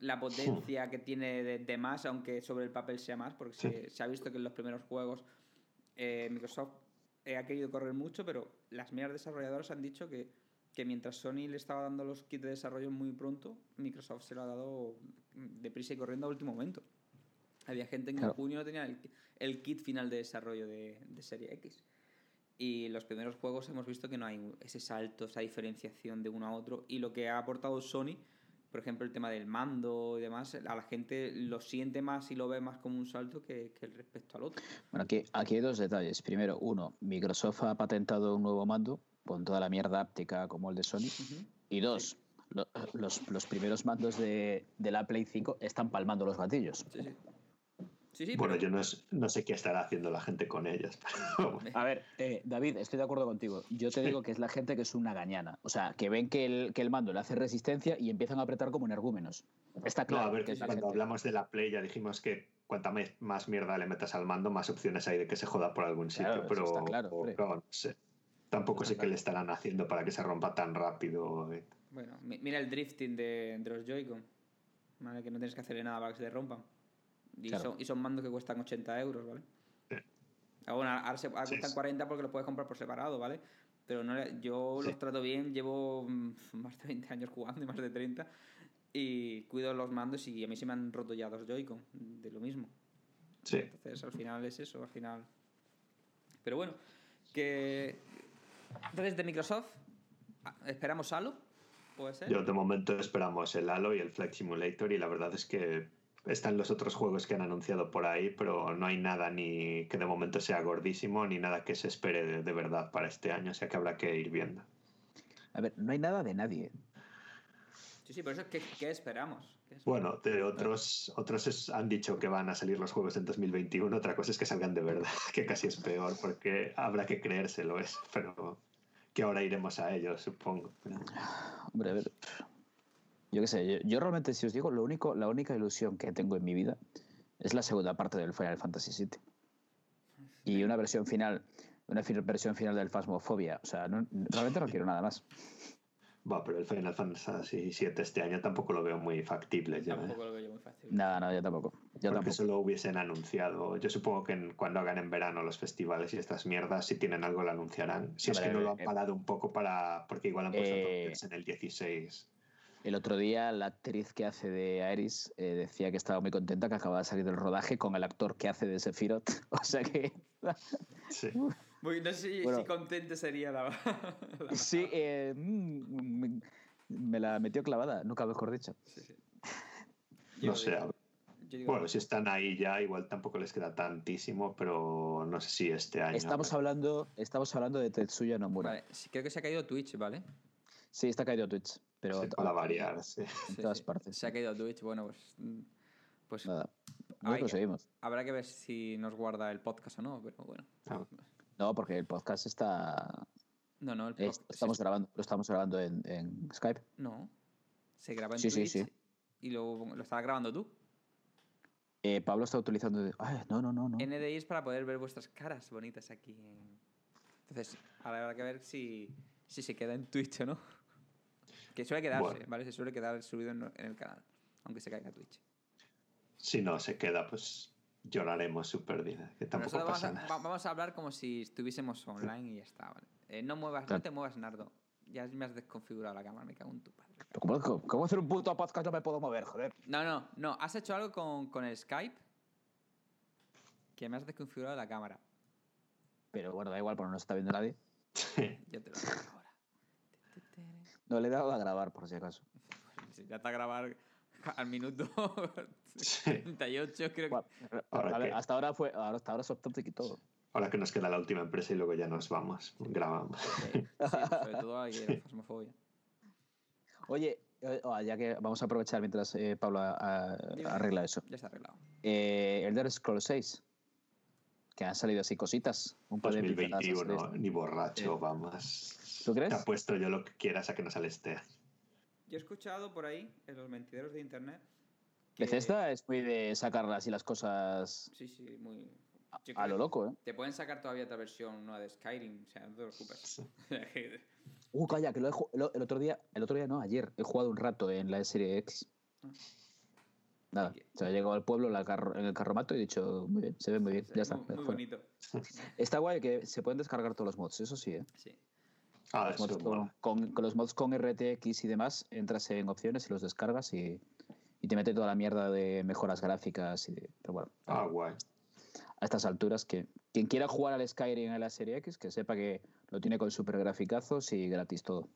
la potencia que tiene de, de más, aunque sobre el papel sea más, porque se, se ha visto que en los primeros juegos eh, Microsoft ha querido correr mucho, pero las mías desarrolladoras han dicho que, que mientras Sony le estaba dando los kits de desarrollo muy pronto, Microsoft se lo ha dado deprisa y corriendo a último momento. Había gente que Claro. en junio no tenía el, el kit final de desarrollo de, de Serie X. Y los primeros juegos hemos visto que no hay ese salto, esa diferenciación de uno a otro. Y lo que ha aportado Sony, por ejemplo, el tema del mando y demás, a la gente lo siente más y lo ve más como un salto que, que el respecto al otro. Bueno, aquí, aquí hay dos detalles. Primero, uno, Microsoft ha patentado un nuevo mando con toda la mierda áptica como el de Sony. Y dos, lo- los, los primeros mandos de, de la Play 5 están palmando los gatillos. Sí, sí. Sí, sí, bueno, pero- yo no, es- no sé qué estará haciendo la gente con ellas. Pero. A ver, eh, David, estoy de acuerdo contigo. Yo te digo que es la gente que es una gañana. O sea, que ven que el, que el mando le hace resistencia y empiezan a apretar como energúmenos. Está No, claro. a ver, que es cuando gente. hablamos de la Play ya dijimos que cuanta más mierda le metas al mando, más opciones hay de que se joda por algún sitio. Claro, pero está claro, no sé. Tampoco Está sé qué le estarán haciendo para que se rompa tan rápido. eh. Bueno, mi- mira el drifting de, de los Joy-Con, ¿vale? Que no tienes que hacerle nada para que se le rompan. Y, Claro. son, y son mandos que cuestan 80 euros, ¿vale? Sí. Ah, bueno, ahora, se, ahora Sí, cuestan sí. 40 porque los puedes comprar por separado, ¿vale? Pero no, yo Sí. los trato bien, llevo mm, más de 20 años jugando y más de 30 y cuido los mandos y a mí se me han roto ya dos Joy-Con de lo mismo. Sí. Entonces al final es eso, al final. Pero bueno, que. Entonces de Microsoft, ah, esperamos Halo, puede ser. Yo de momento esperamos el Halo y el Flight Simulator y la verdad es que están los otros juegos que han anunciado por ahí, pero no hay nada ni que de momento sea gordísimo ni nada que se espere de, de verdad para este año, o sea que habrá que ir viendo. A ver, no hay nada de nadie. Sí, sí, por eso, ¿qué, qué esperamos? ¿Qué es- Bueno, de otros, otros es- han dicho que van a salir los juegos en 2021. Otra cosa es que salgan de verdad, que casi es peor, porque habrá que creérselo, es, pero que ahora iremos a ellos, supongo. pero- Hombre, a ver. Yo qué sé, yo, yo realmente, si os digo, lo único, la única ilusión que tengo en mi vida es la segunda parte del Final Fantasy VII. Y una versión final, una versión final del Phasmophobia. O sea, no- realmente no quiero nada más. Va, pero el Final Fantasy VII este año tampoco lo veo muy factible. Ya, ¿eh? Tampoco lo veo yo muy fácil. Nada, no, yo tampoco. Yo Porque tampoco. eso lo hubiesen anunciado. Yo supongo que en- cuando hagan en verano los festivales y estas mierdas, si tienen algo lo anunciarán. Si es que no lo han eh, parado un poco para. Porque igual han puesto Eh, entonces en el 16. El otro día la actriz que hace de Aeris eh, decía que estaba muy contenta que acababa de salir del rodaje con el actor que hace de Sephiroth. O sea que... Sí. Muy- no sé si, Bueno. si contente sería la. la- Sí, eh, mm, me- me la metió clavada, nunca mejor dicho. sí, sí. Yo No sé. digo- Bueno, si están ahí ya, igual tampoco les queda tantísimo, pero no sé si este año. Estamos hablando, estamos hablando de Tetsuya Nomura. Vale, creo que se ha caído Twitch, ¿vale? Sí, está caído Twitch, pero Sí, para variar, sí. en Sí, todas sí. partes. Se ha caído Twitch, bueno, pues. mm, Pues Nada. Hay seguimos. habrá que ver si nos guarda el podcast o no, pero bueno. Ah. No, porque el podcast está. No, no, el podcast- estamos grabando, lo estamos grabando en, en Skype. No. Se graba en Sí, sí, Twitch sí. y lo, lo estabas grabando tú. Eh, Pablo está utilizando. Ay, no, no, no, no. NDI es para poder ver vuestras caras bonitas aquí. en- Entonces, ahora habrá que ver si, si se queda en Twitch o no. Que suele quedarse, Bueno. ¿vale? Se suele quedar subido en, en el canal, aunque se caiga Twitch. Si no se queda, pues lloraremos su pérdida, que tampoco nosotros vamos pasa a, nada. va- vamos a hablar como si estuviésemos online y ya está, ¿vale? Eh, no, muevas, no te muevas, Nardo. Ya me has desconfigurado la cámara, me cago en tu padre. Pero ¿Cómo, cómo, cómo hacer un puto podcast no me puedo mover, joder? No, no, no. Has hecho algo con, con el Skype que me has desconfigurado la cámara. Pero bueno, da igual, porque no se está viendo nadie. Yo te lo digo ahora. No le he dado a grabar, por si acaso. Si ya está a grabar al minuto 38, creo que. ¿Ahora a ver, qué? hasta ahora fue, ahora, hasta ahora es y todo. Ahora que nos queda la última empresa y luego ya nos vamos, grabamos. Sí, sobre todo aquí la fasmofobia. Oye, eh, oh, ya que vamos a aprovechar mientras eh, Pablo a- a- Dime. arregla eso. Ya está arreglado. Eh, Elder Scrolls 6. Que han salido así cositas. Un par de pinceladas así de 2021, esto. ni borracho, Sí. vamos. ¿Tú crees? Te apuesto yo lo que quieras a que no sale este. Yo he escuchado por ahí, en los mentideros de internet. que- Bethesda es muy de sacar así las cosas Sí, sí, muy. a, Yo a creo lo loco, ¿eh? Te pueden sacar todavía otra versión nueva de Skyrim, o sea, no te preocupes. Uh, calla, que lo he el otro día, el otro día no, ayer, he jugado un rato en la serie X. Ah. Nada, ¿Y qué? o sea, he llegado al pueblo en, la carro- en el carromato y he dicho, muy bien, se ve muy bien, ya está. muy, bonito. Está guay que se pueden descargar todos los mods, eso sí, ¿eh? Sí. Ah, Los eso mods con, con- con los mods con RTX y demás, entras en opciones y los descargas y, y te mete toda la mierda de mejoras gráficas. Y de- pero bueno, Ah, guay. a estas alturas, que quien quiera jugar al Skyrim en la serie X, que sepa que lo tiene con super graficazos y gratis todo.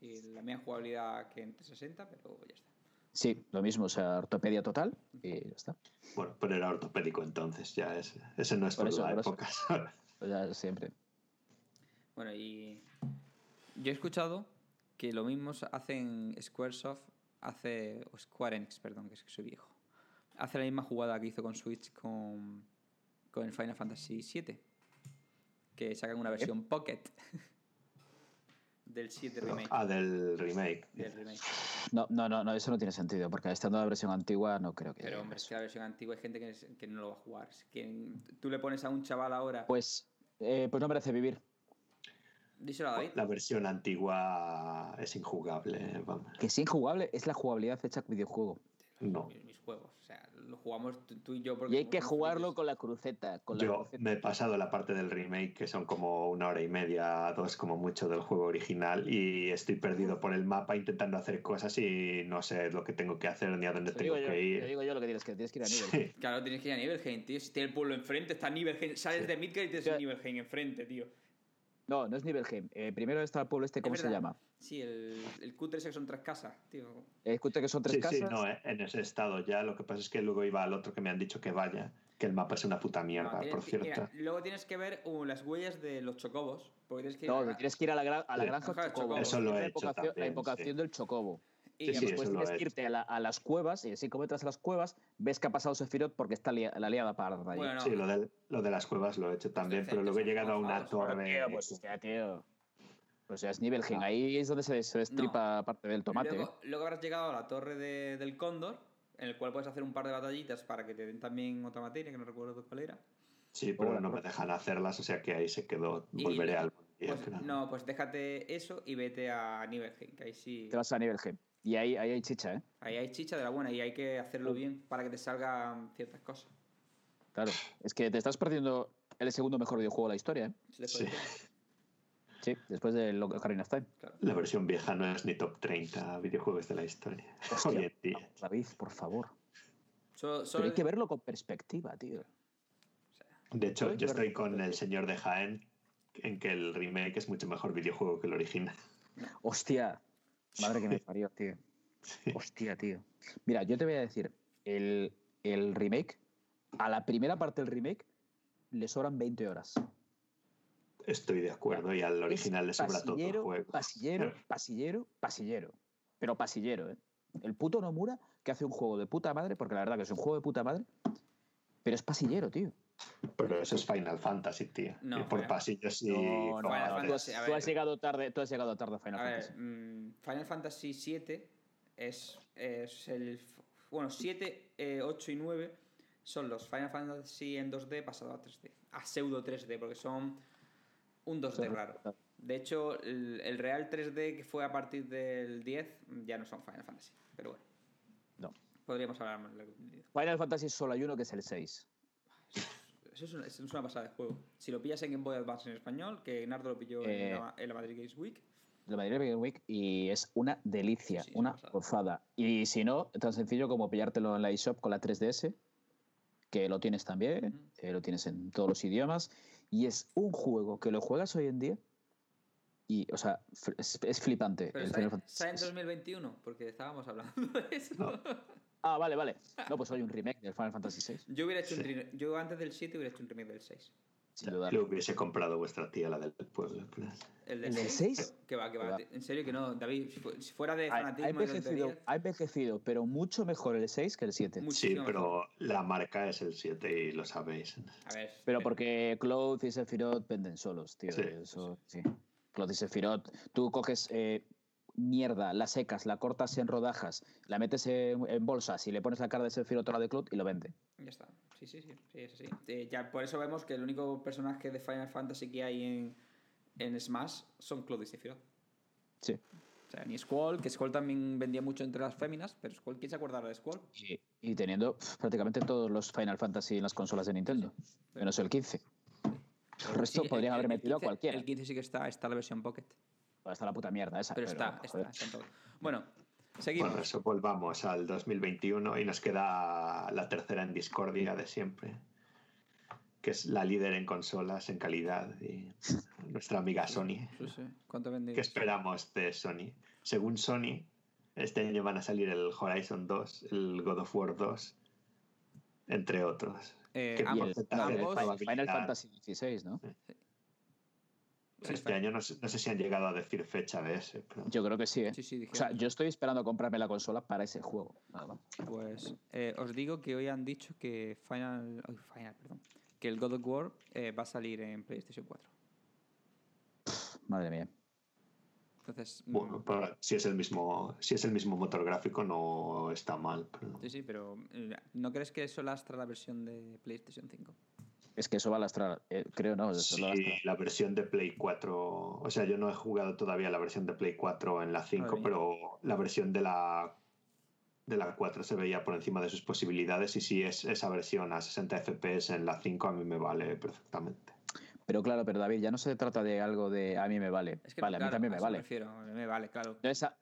Y la misma jugabilidad que en 360, pero ya está. Sí, lo mismo, o sea, ortopedia total y ya está. Bueno, pero era ortopédico entonces, ya es, ese no es Por por, eso, la por eso. época. Pues ya siempre. Bueno, y yo he escuchado que lo mismo hacen Squaresoft, hace, o Square Enix, perdón, que es que soy viejo. Hace la misma jugada que hizo con Switch con, con el Final Fantasy VII. Que sacan una versión Pocket del 7 remake. ah, del remake. Del remake. No, no, no, no, eso no tiene sentido, porque estando la versión antigua no creo que... Pero hombre, es que la versión antigua hay gente que, es- que no lo va a jugar. Es que tú le pones a un chaval ahora. Pues, eh, pues no merece vivir. Díselo a David. La versión antigua es injugable, vamos. Que es injugable, es la jugabilidad hecha videojuego. No. Mis, mis juegos. O sea, lo jugamos tú, tú y yo porque Y hay que jugarlo con la cruceta. Con la Yo cruceta. me he pasado la parte del remake, que son como una hora y media, dos como mucho del juego original, y estoy perdido por el mapa intentando hacer cosas y no sé lo que tengo que hacer ni a dónde Te tengo yo, que ir. digo yo lo que tienes que tienes que ir a nivel. Sí. Claro, tienes que ir a Nibelheim, tío. Si tiene el pueblo enfrente, está Nibelheim. Sales de Midgard y tienes Ya. el Nibelheim enfrente, tío. No, no es Nibelheim. Eh, primero está el pueblo este, ¿cómo Es se llama? Sí, el, el cutre ese que son tres casas, tío. Escucha que son tres Sí, casas. sí, no, eh, en ese estado ya. Lo que pasa es que luego iba al otro que me han dicho que vaya, que el mapa es una puta mierda, No, tienes por cierto. mira, luego tienes que ver uh, las huellas de los chocobos. Porque tienes que ir No, a la- tienes que ir a la, a la Sí. granja Ajá, Chocobo. Eso lo Es la he hecho invocación, la también, invocación sí. del Chocobo. Y Sí, sí, Después eso lo tienes he que irte a, la- a las cuevas y así como entras a las cuevas, ves que ha pasado Sephiroth porque está lia- la liada para allí. Bueno, no, Sí, lo de, lo de las cuevas lo he hecho también, pero luego he llegado a una torre. Tío, pues ya, tío. Pues ya es Nibelheim. Ahí es donde se, se destripa parte del tomate. ¿eh? Luego, habrás llegado a la torre de- del Cóndor, en el cual puedes hacer un par de batallitas para que te den también otra materia, que no recuerdo cuál era. Sí, pero Hola, no me Roque. dejan hacerlas, o sea que ahí se quedó. Y- Volveré al día, Pues, no, pues déjate eso y vete a Nibelheim, que ahí sí... Te vas a Nibelheim. Y ahí, ahí hay chicha, ¿eh? Ahí hay chicha de la buena y hay que hacerlo bien para que te salgan ciertas cosas. Claro. Es que te estás perdiendo el segundo mejor videojuego de la historia, ¿eh? Después Sí. Sí, después de Ocarina of Time. claro. La versión vieja no es ni top 30 videojuegos de la historia. Hostia, Hoy en día. David, por favor. Solo, Pero hay que verlo con perspectiva, tío. De hecho, que yo ver- estoy con el señor de Jaén en que el remake es mucho mejor videojuego que el original. Hostia. Madre que me parió, tío. Hostia, tío. Mira, yo te voy a decir, el, el remake, a la primera parte del remake, le sobran 20 horas. Estoy de acuerdo, y al original le sobra todo el juego. Pasillero, pasillero, pasillero. Pero pasillero, ¿eh? El puto Nomura que hace un juego de puta madre, porque la verdad que es un juego de puta madre, pero es pasillero, tío. Pero eso es Final Fantasy, tío. No, y por Final- pasillos y. No, no, Fantasy, a tú ver. has llegado tarde, tú has llegado tarde a Final A ver, Fantasy. mm, Final Fantasy VII es, es el... Bueno, 7, 8 y 9 son los Final Fantasy en 2D pasado a 3D. A pseudo 3D, porque son un 2D raro. De hecho, el, el real 3D que fue a partir del 10 ya no son Final Fantasy. Pero bueno, No. podríamos hablar más. Final Fantasy solo hay uno que es el 6. Eso es una, es una pasada de juego. Si lo pillas en Game Boy Advance en español, que Nardo lo pilló en, Eh. la, en la Madrid Games Week, de Madrid Game Week y es una delicia, Sí, sí, es una gozada. Y si no, tan sencillo como pillártelo en la eShop con la 3DS, que lo tienes también, eh, lo tienes en todos los idiomas, y es un juego que lo juegas hoy en día y, o sea, es, es flipante. Pero el sale, Final Fantasy sale en VI. 2021, porque estábamos hablando de eso. Ah, vale, vale. No, pues hay un remake del Final Fantasy VI, Yo hubiera hecho un Sí. re- yo antes del 7 hubiera hecho un remake del 6. sin duda. Le hubiese comprado vuestra tía, la del pueblo. ¿El ¿El del 6? Que va, que va. En serio que no, David. Si fu- si fuera de Ha, ha fanatismo y envejecido, ha envejecido, pero mucho mejor el 6 que el 7. mucho- Sí, Muchísimo pero la marca es el 7 y lo sabéis. A ver. Pero porque Cloud y Sephiroth venden solos, tío. Sí, eso, sí. Cloud y Sephiroth. Tú coges eh, mierda, la secas, la cortas en rodajas, la metes en, en bolsas y le pones la cara de Sephiroth o la de Cloud y lo vende. Ya está. Sí, sí, sí. sí, es así. Eh, ya por eso vemos que el único personaje de Final Fantasy que hay en, en Smash son Cloud y Sephiroth. Sí. O sea, ni Squall, que Squall también vendía mucho entre las féminas, pero Squall, ¿quién se acuerda ahora de Squall? Y, y teniendo prácticamente todos los Final Fantasy en las consolas de Nintendo. Menos el 15. El resto Sí, podrían el- haber el metido 15 a cualquiera. El 15 sí que está, está la versión Pocket. Está la puta mierda esa. Pero, está, está, joder. está en todo. Bueno, seguimos. Bueno, eso volvamos al 2021 y nos queda la tercera en discordia de siempre, que es la líder en consolas, en calidad, y nuestra amiga Sony. Sí, sí. ¿Cuánto vendí? ¿Qué esperamos de Sony? Según Sony, este año van a salir el Horizon 2, el God of War 2, entre otros. Eh, ¿Qué Y el, porcentaje de ambos- Final? Fantasy 16, ¿no? Este año no, sé- no sé si han llegado a decir fecha de ese, pero Yo creo que sí, ¿eh? Sí, sí, O sea, yo estoy esperando comprarme la consola para ese juego. nada más. Pues eh, os digo que hoy han dicho que Final, ay, Final, perdón, que el God of War eh, va a salir en PlayStation 4. Madre mía. Entonces, mm, bueno, pero si es el mismo, si es el mismo motor gráfico no está mal. pero- sí, sí, pero eh, ¿no crees que eso lastra la versión de PlayStation 5? Es que eso va a lastrar. eh, creo, no. Eso Sí, la versión de Play 4, o sea, yo no he jugado todavía la versión de Play 4 en la 5, Madre mía. pero la versión de la de la 4 se veía por encima de sus posibilidades y si es esa versión a 60 FPS en la 5 a mí me vale perfectamente. Pero claro, pero David, ya no se trata de algo de a mí me vale. Es que vale, a mí también me vale. refiero, a mí me vale, claro.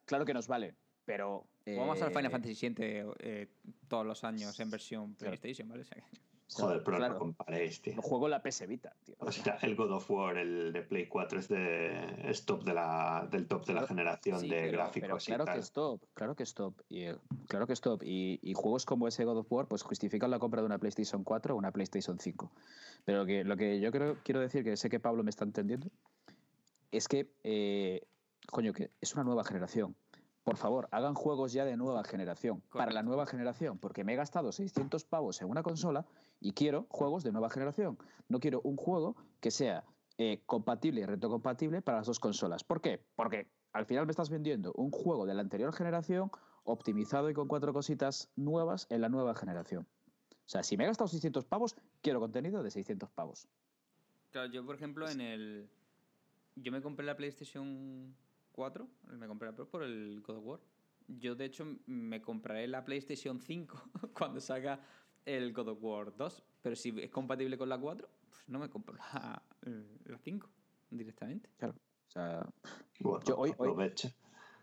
Claro que nos vale, pero. Jugamos al eh, Final Fantasy VII eh, todos los años en versión Claro. PlayStation, ¿vale? O sea que- Joder, pero claro. no comparéis, tío. Lo juego la PS Vita, tío. O sea, el God of War, el de Play 4 es, de, es top de la, del top de la generación sí, de pero- gráficos Pero claro y tal. que es top, claro que es top. Y, eh, claro que es top. Y, y juegos como ese God of War, pues justifican la compra de una PlayStation 4 o una PlayStation 5. Pero lo que, lo que yo creo, quiero decir, que sé que Pablo me está entendiendo, es que, eh, coño, que es una nueva generación. por favor, hagan juegos ya de nueva generación. Para la nueva generación, porque me he gastado 600 pavos en una consola y quiero juegos de nueva generación. No quiero un juego que sea eh, compatible y retrocompatible para las dos consolas. ¿Por qué? Porque al final me estás vendiendo un juego de la anterior generación optimizado y con cuatro cositas nuevas en la nueva generación. O sea, si me he gastado 600 pavos, quiero contenido de 600 pavos. Claro, yo por ejemplo en el... Yo me compré la PlayStation 4, me compré la Pro por el God of. Yo de hecho me compraré la PlayStation 5 cuando salga el God of War 2. Pero si es compatible con la 4, pues no me compro la, la 5 directamente. Claro. O sea, Bueno, Yo hoy- hoy- aproveche.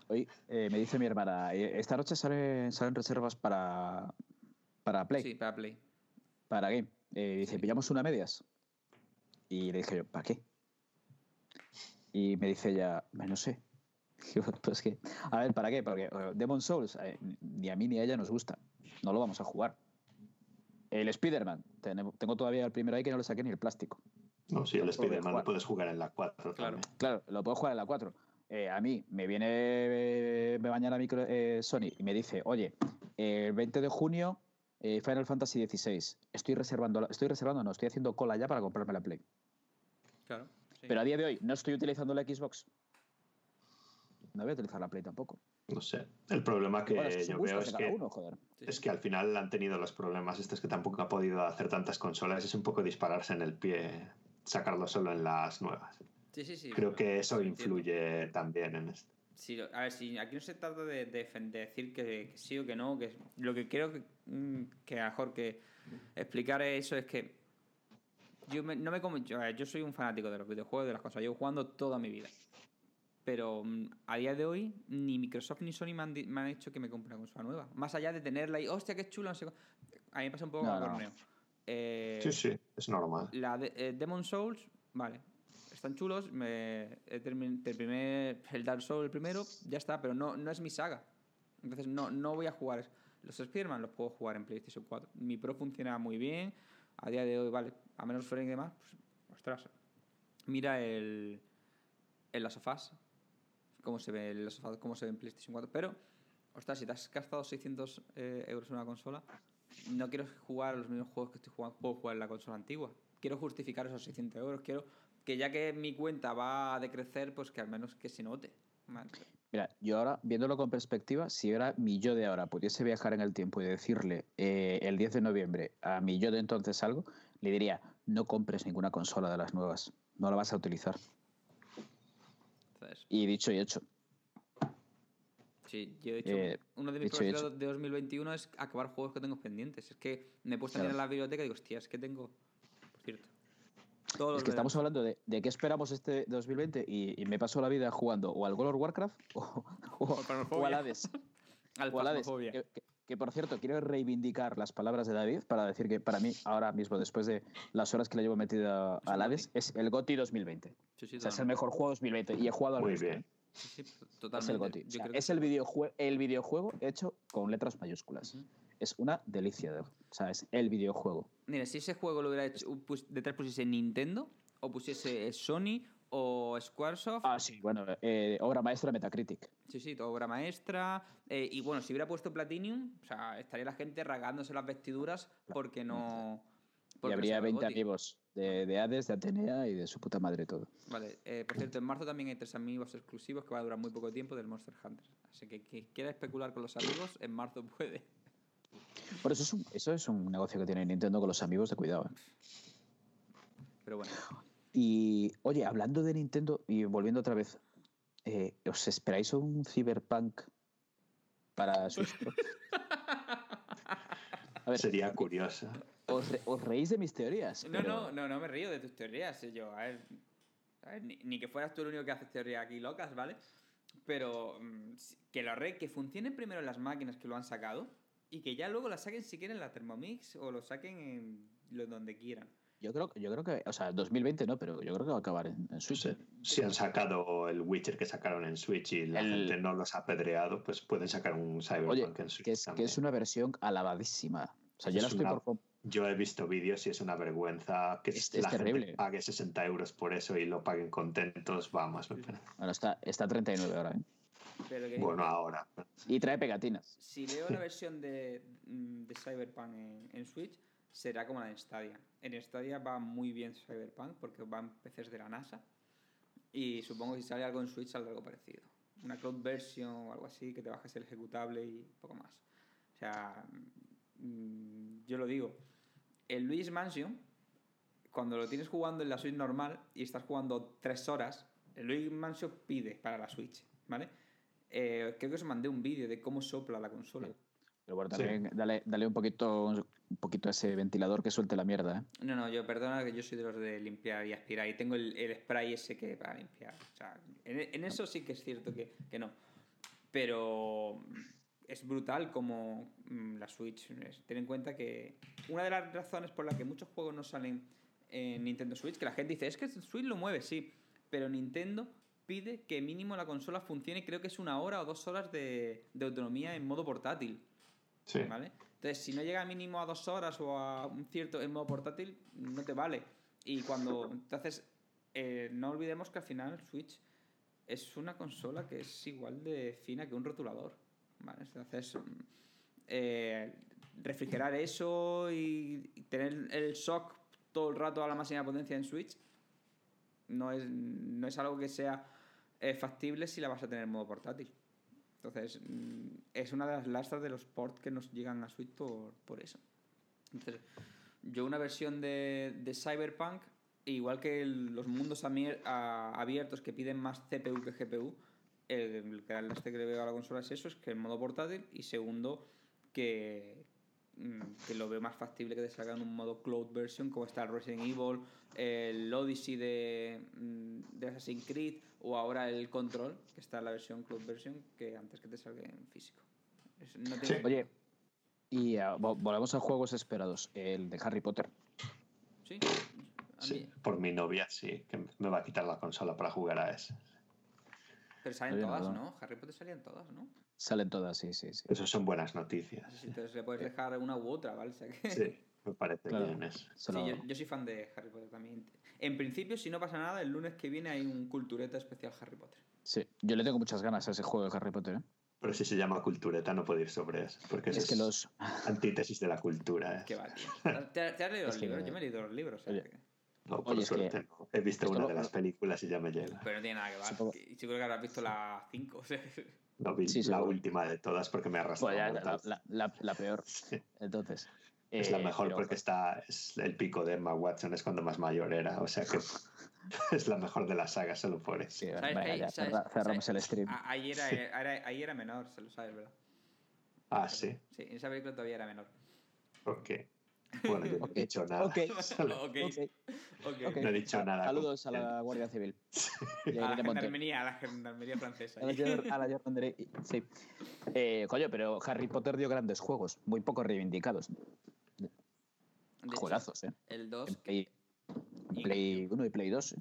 Hoy eh, me dice mi hermana, eh, esta noche sale- salen reservas para, para Play, Sí, para Play. para Game. Eh, dice, Sí. pillamos una medias. Y le dije yo, ¿para qué? Y me dice ella, "Bah, no sé. Pues que, a ver, ¿para qué? Porque Demon Souls eh, ni a mí ni a ella nos gusta. No lo vamos a jugar. El Spider-Man, tengo todavía el primero ahí que no le saqué ni el plástico. No, sí, el Lo Spider-Man jugar. lo puedes jugar en la 4 Claro. también. Claro, lo puedo jugar en la 4. Eh, a mí me viene eh, me mañana micro, eh, Sony y me dice, oye, el 20 de junio eh, Final Fantasy XVI. Estoy reservando, estoy reservando, no, estoy haciendo cola ya para comprarme la Play. Claro. sí. Pero a día de hoy no estoy utilizando la Xbox. No voy a utilizar la Play tampoco. No sé. El problema que Bueno, yo veo es que, uno, joder. Sí, es que al final han tenido los problemas estos que tampoco ha podido hacer tantas consolas. Es un poco dispararse en el pie, sacarlo solo en las nuevas. Sí, sí, sí. Creo que eso influye también en esto. Sí, a ver, si aquí no se trata de, de decir que, que sí o que no, que lo que creo que, mm, que mejor que explicar eso es que yo me- no me como yo, yo soy un fanático de los videojuegos, de las cosas, llevo jugando toda mi vida. Pero mm, a día de hoy ni Microsoft ni Sony me han, me han hecho que me compre una consola nueva. Más allá de tenerla y, hostia, qué chula, no sé. A mí me pasa un poco No, el no. torneo. Eh, Sí, sí, es normal. la de, eh, Demon Souls, vale. Están chulos. Me, terminé el Dark Souls el primero, ya está, pero no, no es mi saga. Entonces no, no voy a jugar. Los Spider-Man los puedo jugar en PlayStation 4. Mi Pro funciona muy bien. A día de hoy, vale, a menos frame y demás, pues, ostras. Mira el, el Last of Us, cómo se ve el Us, cómo se ve en PlayStation 4. Pero, ostras, si te has gastado 600 eh, euros en una consola, no quiero jugar los mismos juegos que estoy jugando, puedo jugar en la consola antigua. Quiero justificar esos 600 euros. Quiero que ya que mi cuenta va a decrecer, pues que al menos que se note. Mira, yo ahora, viéndolo con perspectiva, si ahora mi yo de ahora pudiese viajar en el tiempo y decirle eh, el 10 de noviembre a mi yo de entonces algo, le diría, no compres ninguna consola de las nuevas, no la vas a utilizar. Entonces, Y dicho y hecho. sí, yo de hecho, Eh, uno de mis propósitos de 2021 es acabar juegos que tengo pendientes. Es que me he puesto a mirar la biblioteca y digo, hostia, es que tengo. Por cierto. Todos Es que estamos hablando de, de qué esperamos este 2020 y, y me paso la vida jugando o al World of Warcraft o, o, al o al Hades. Al o al Hades. Phasmophobia. Que, que- que, por cierto, quiero reivindicar las palabras de David para decir que para mí, ahora mismo, después de las horas que le llevo metida GOTY. Hades, es el GOTY 2020. Sí, sí, O sea, es el totalmente. mejor juego 2020 y he jugado al Muy resto, bien. ¿eh? Sí, sí, Es totalmente. el GOTY. O sea, es el, videojue- el videojuego hecho con letras mayúsculas. Es una delicia. de- o sea, es el videojuego. Mira, si ese juego lo hubiera hecho, detrás pusiese Nintendo, o pusiese Sony, o Squaresoft, Ah, sí, bueno, eh, obra maestra Metacritic. sí, sí, obra maestra. eh, y bueno, si hubiera puesto Platinum, o sea, estaría la gente rasgándose las vestiduras porque no. Y porque habría sea 20 GOTY. amigos de, de Hades, de Atenea y de su puta madre todo. Vale, eh, por cierto, en marzo también hay tres amigos exclusivos que va a durar muy poco tiempo del Monster Hunter. Así que quien quiera especular con los amigos, en marzo puede. Por eso es un, eso es un negocio que tiene Nintendo con los amigos de cuidado. Pero bueno, Y oye, hablando de Nintendo y volviendo otra vez, eh, ¿os esperáis un Cyberpunk para Switch Pro? A ver, Sería curiosa. os, re- os reís de mis teorías. no, pero- no, no, no me río de tus teorías. Yo, a ver, a ver, ni, ni que fueras tú el único que haces teorías aquí locas, ¿vale? Pero mm, que lo re, que funcionen primero en las máquinas que lo han sacado y que ya luego la saquen si quieren en la Thermomix o lo saquen en lo, donde quieran. Yo creo, yo creo que, o sea, 2020 no, pero yo creo que va a acabar en, en Switch. Sí. Si han sacado el Witcher que sacaron en Switch y la El- gente no los ha apedreado, pues pueden sacar un Cyberpunk Oye, en Switch. que es, que también. es una versión alabadísima. O sea, yo Es la estoy una- por... Yo he visto vídeos y es una vergüenza que Es- la es gente pague 60 euros por eso y lo paguen contentos. Vamos. Bueno, está, está a 39 ahora, ¿eh? Pero que Bueno, ahora. Y trae pegatinas. si leo la versión de, mm, de Cyberpunk en, en Switch, será como la de Stadia. En Stadia va muy bien Cyberpunk porque va en PCs de la NASA. Y supongo que si sale algo en Switch saldrá algo parecido. Una cloud version o algo así, que te bajes el ejecutable y poco más. O sea, mm, yo lo digo. El Luis Mansion, cuando lo tienes jugando en la Switch normal y estás jugando tres horas, el Luis Mansion pide para la Switch, ¿vale? Eh, creo que os mandé un vídeo de cómo sopla la consola. Pero bueno, también dale, dale un poquito un poquito a ese ventilador que suelte la mierda, ¿eh? No, no, yo perdona que yo soy de los de limpiar y aspirar y tengo el, el spray ese que para limpiar. O sea, en, en eso sí que es cierto que, que no. Pero es brutal como mm, la Switch. Ten en cuenta que una de las razones por las que muchos juegos no salen en Nintendo Switch, que la gente dice, es que Switch lo mueve, sí, pero Nintendo pide que mínimo la consola funcione, creo que es una hora o dos horas de, de autonomía en modo portátil. Sí. ¿Vale? Entonces, si no llega mínimo a dos horas o a un cierto en modo portátil, no te vale. Y cuando. Entonces, eh, no olvidemos que al final Switch es una consola que es igual de fina que un rotulador. Entonces, eh, refrigerar eso y, y tener el shock todo el rato a la máxima potencia en Switch no es, no es algo que sea eh, factible si la vas a tener en modo portátil. Entonces, mm, es una de las lastras de los ports que nos llegan a Switch por, por eso. Entonces, yo una versión de, de Cyberpunk, igual que el- los mundos abiertos que piden más CPU que GPU, el, el que le veo a la consola es eso, es que en modo portátil, y segundo, que, que lo veo más factible que te salgan un modo cloud version como está el Resident Evil, el Odyssey de, mm, de Assassin's Creed o ahora el Control, que está en la versión cloud version, que antes que te salga en físico. Es- no tiene- Sí. Oye, y ah, vo- volvemos a juegos esperados. El de Harry Potter. Sí, Sí, por mi novia, sí, que me va a quitar la consola para jugar a ese. pero salen todas, nada. ¿no? Harry Potter salían todas, ¿no? Salen todas, sí, sí, sí. Eso son buenas noticias. Entonces le puedes dejar una u otra, ¿vale? O sea que- Sí, me parece Claro. bien eso. Sí, yo, yo soy fan de Harry Potter también. En principio, si no pasa nada, el lunes que viene hay un cultureta especial Harry Potter. sí. Yo le tengo muchas ganas a ese juego de Harry Potter. ¿eh? Pero si se llama cultureta, no puedo ir sobre eso. Porque Es es, que los. antítesis de la cultura. ¿eh? ¿Qué va, tío? ¿Te, te has leído Es los que- libros? Yo me he leído los libros. o sea Oye. que- No, por Oye, es que suerte no. He visto esto una lo- de las películas y ya me llega. Pero no tiene nada que ver. Supongo- Y seguro que habrás visto la 5. O sea, No vi Sí, la seguro. última de todas porque me arrastró. Pues ya, un la, la- la- la peor. Entonces. Es la eh, mejor pero- porque está es el pico de Emma Watson es cuando más mayor era. O sea que es la mejor de la saga solo por eso. Sí, ¿sabes venga, que- ya, sabes- cerra- cerramos sabes- el stream. Ahí era, era- ahí era menor, se lo sabes, ¿verdad? Ah, sí. Sí, en esa película todavía era menor. Ok. Bueno, yo no he dicho nada. Ok. Solo- Ok, Ok, ok. ok. No he dicho nada. Saludos a la Guardia Civil. A la gendarmería, a la gendarmería francesa. A la Gendarmería, Sí. Eh, coño, pero Harry Potter dio grandes juegos, muy poco reivindicados. De hecho, Juegazos, ¿eh? El 2 En Play, Play 1 y Play 2. ¿eh?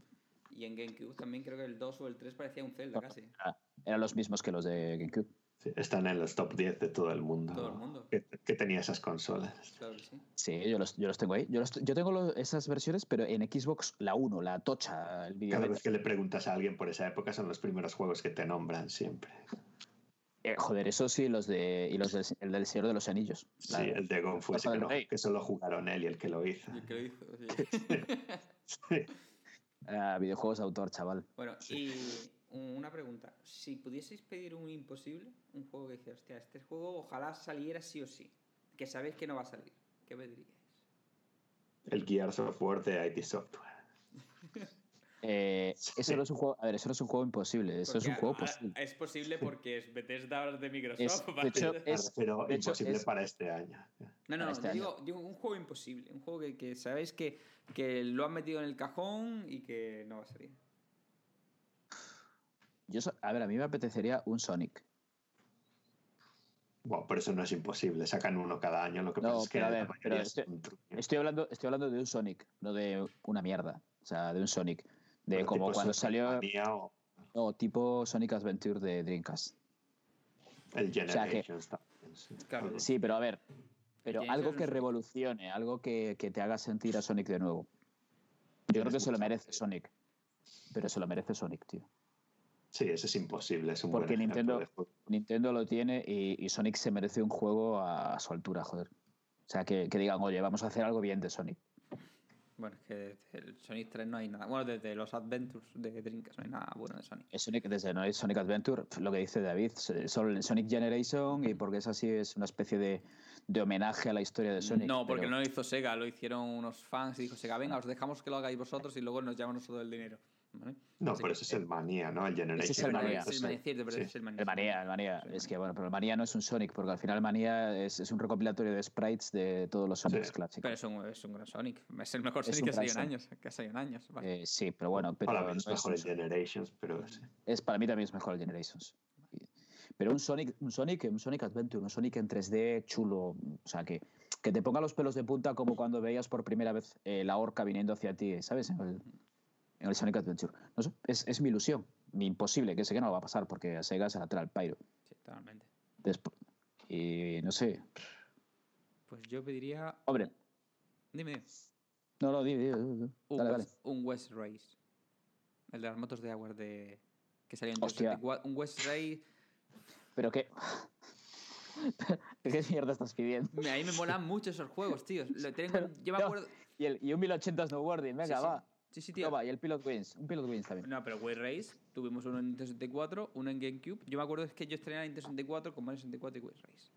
y en GameCube también creo que el 2 o el 3 parecía un Zelda casi. Era- eran los mismos que los de GameCube. Sí, están en los top 10 de todo el mundo. Todo el mundo. Que, que tenía esas consolas. Claro que sí. Sí, yo los, yo los tengo ahí. Yo, los- yo tengo los- esas versiones, pero en Xbox la 1, la tocha, el vídeo. Cada vez que le preguntas a alguien por esa época son los primeros juegos que te nombran siempre. Eh, joder, eso sí, los de, y los del, el del Señor de los Anillos. Sí, La- el de la ese que, no- que solo jugaron él y el que lo hizo. Creo que sí. Sí. ah, videojuegos de autor, chaval. Bueno, y una pregunta. Si pudieseis pedir un imposible, un juego que dijeras, hostia, este juego ojalá saliera sí o sí, que sabéis que no va a salir, ¿qué pediríais? El Gears of War de ID Software. Eh, eso no es un juego, a ver, eso no es un juego imposible, eso es un juego posible. Es posible porque es Bethesda de Microsoft. Es- de ¿vale? hecho, es- Pero de hecho, imposible es- para este año. No, no, este año. digo un juego imposible. Un juego que, que sabéis que, que lo han metido en el cajón y que no va a salir. Yo, so- a ver, a mí me apetecería un Sonic. Bueno, pero eso no es imposible. Sacan uno cada año. Lo que No, pasa es que a ver, pero es este-. Estoy hablando, estoy hablando de un Sonic, no de una mierda. O sea, de un Sonic. De Pero como cuando Sonic salió. Mania o No, tipo Sonic Adventure de Dreamcast. el sea que- Generations también. Sí. Claro. Algo- Sí, pero a ver. Pero algo que revolucione, algo que, que te haga sentir a Sonic de nuevo. Yo creo que se lo merece Sonic. Pero se lo merece Sonic, tío. Sí, ese es imposible. Es un Porque buen Nintendo. Nintendo lo tiene y, y Sonic se merece un juego a, a su altura, joder. O sea, que, que digan, oye, vamos a hacer algo bien de Sonic. Bueno, es que desde el Sonic 3 no hay nada. Bueno, desde los Adventures de Dreamcast no hay nada bueno de Sonic. Es Sonic, desde no es Sonic Adventure, lo que dice David, son Sonic Generation y porque es así, es una especie de, de homenaje a la historia de Sonic. no, porque pero- no lo hizo Sega, lo hicieron unos fans y dijo Sega, venga, os dejamos que lo hagáis vosotros y luego nos llevamos todo el dinero. ¿Vale? No, Así pero que- ese es el manía, ¿no? El Generation. es el Manía. El Manía, cierto, pero Sí. es el Manía. El Manía, el Manía. Sí, Es que bueno, pero el Manía no es un Sonic, porque al final el Manía es, es un recopilatorio de sprites de todos los Sonics Sí. clásicos. Pero es un, es un gran Sonic. Es el mejor Es Sonic que ha salido en años. Que ha salido en años. vale. Eh, sí, pero bueno, pero Para mí es mejor un el Generations, pero sí. es para mí también es mejor el Generations. Pero un Sonic, un Sonic, un Sonic Adventure, un Sonic en 3D chulo, o sea que, que te ponga los pelos de punta como cuando veías por primera vez eh, la orca viniendo hacia ti, ¿sabes? El, en el Sonic Adventure. No sé, es, es mi ilusión, mi imposible, que sé que no va a pasar porque a Sega se la trae al pairo. Sí, totalmente. Y no sé, Pues yo pediría. hombre, Dime, dime. no, no, di, di, di, di. Un, dale, dale. West, un West Race. El de las motos de agua de. Que salió en Hostia. 64. Un West Race. Pero qué... ¿Qué mierda estás pidiendo? A mí me molan mucho esos juegos, tío. Lo tengo, Pero- yo me no, acuerdo. Y, el, y un 1080 snowboarding, venga, Sí, sí. va. Sí, sí, tío. No, va, y el Pilot Wings, un Pilot Wings también. No, pero West Race, tuvimos uno en Nintendo 64, uno en GameCube. Yo me acuerdo es que yo estrené en Nintendo 64 con Mario 64 y West Race.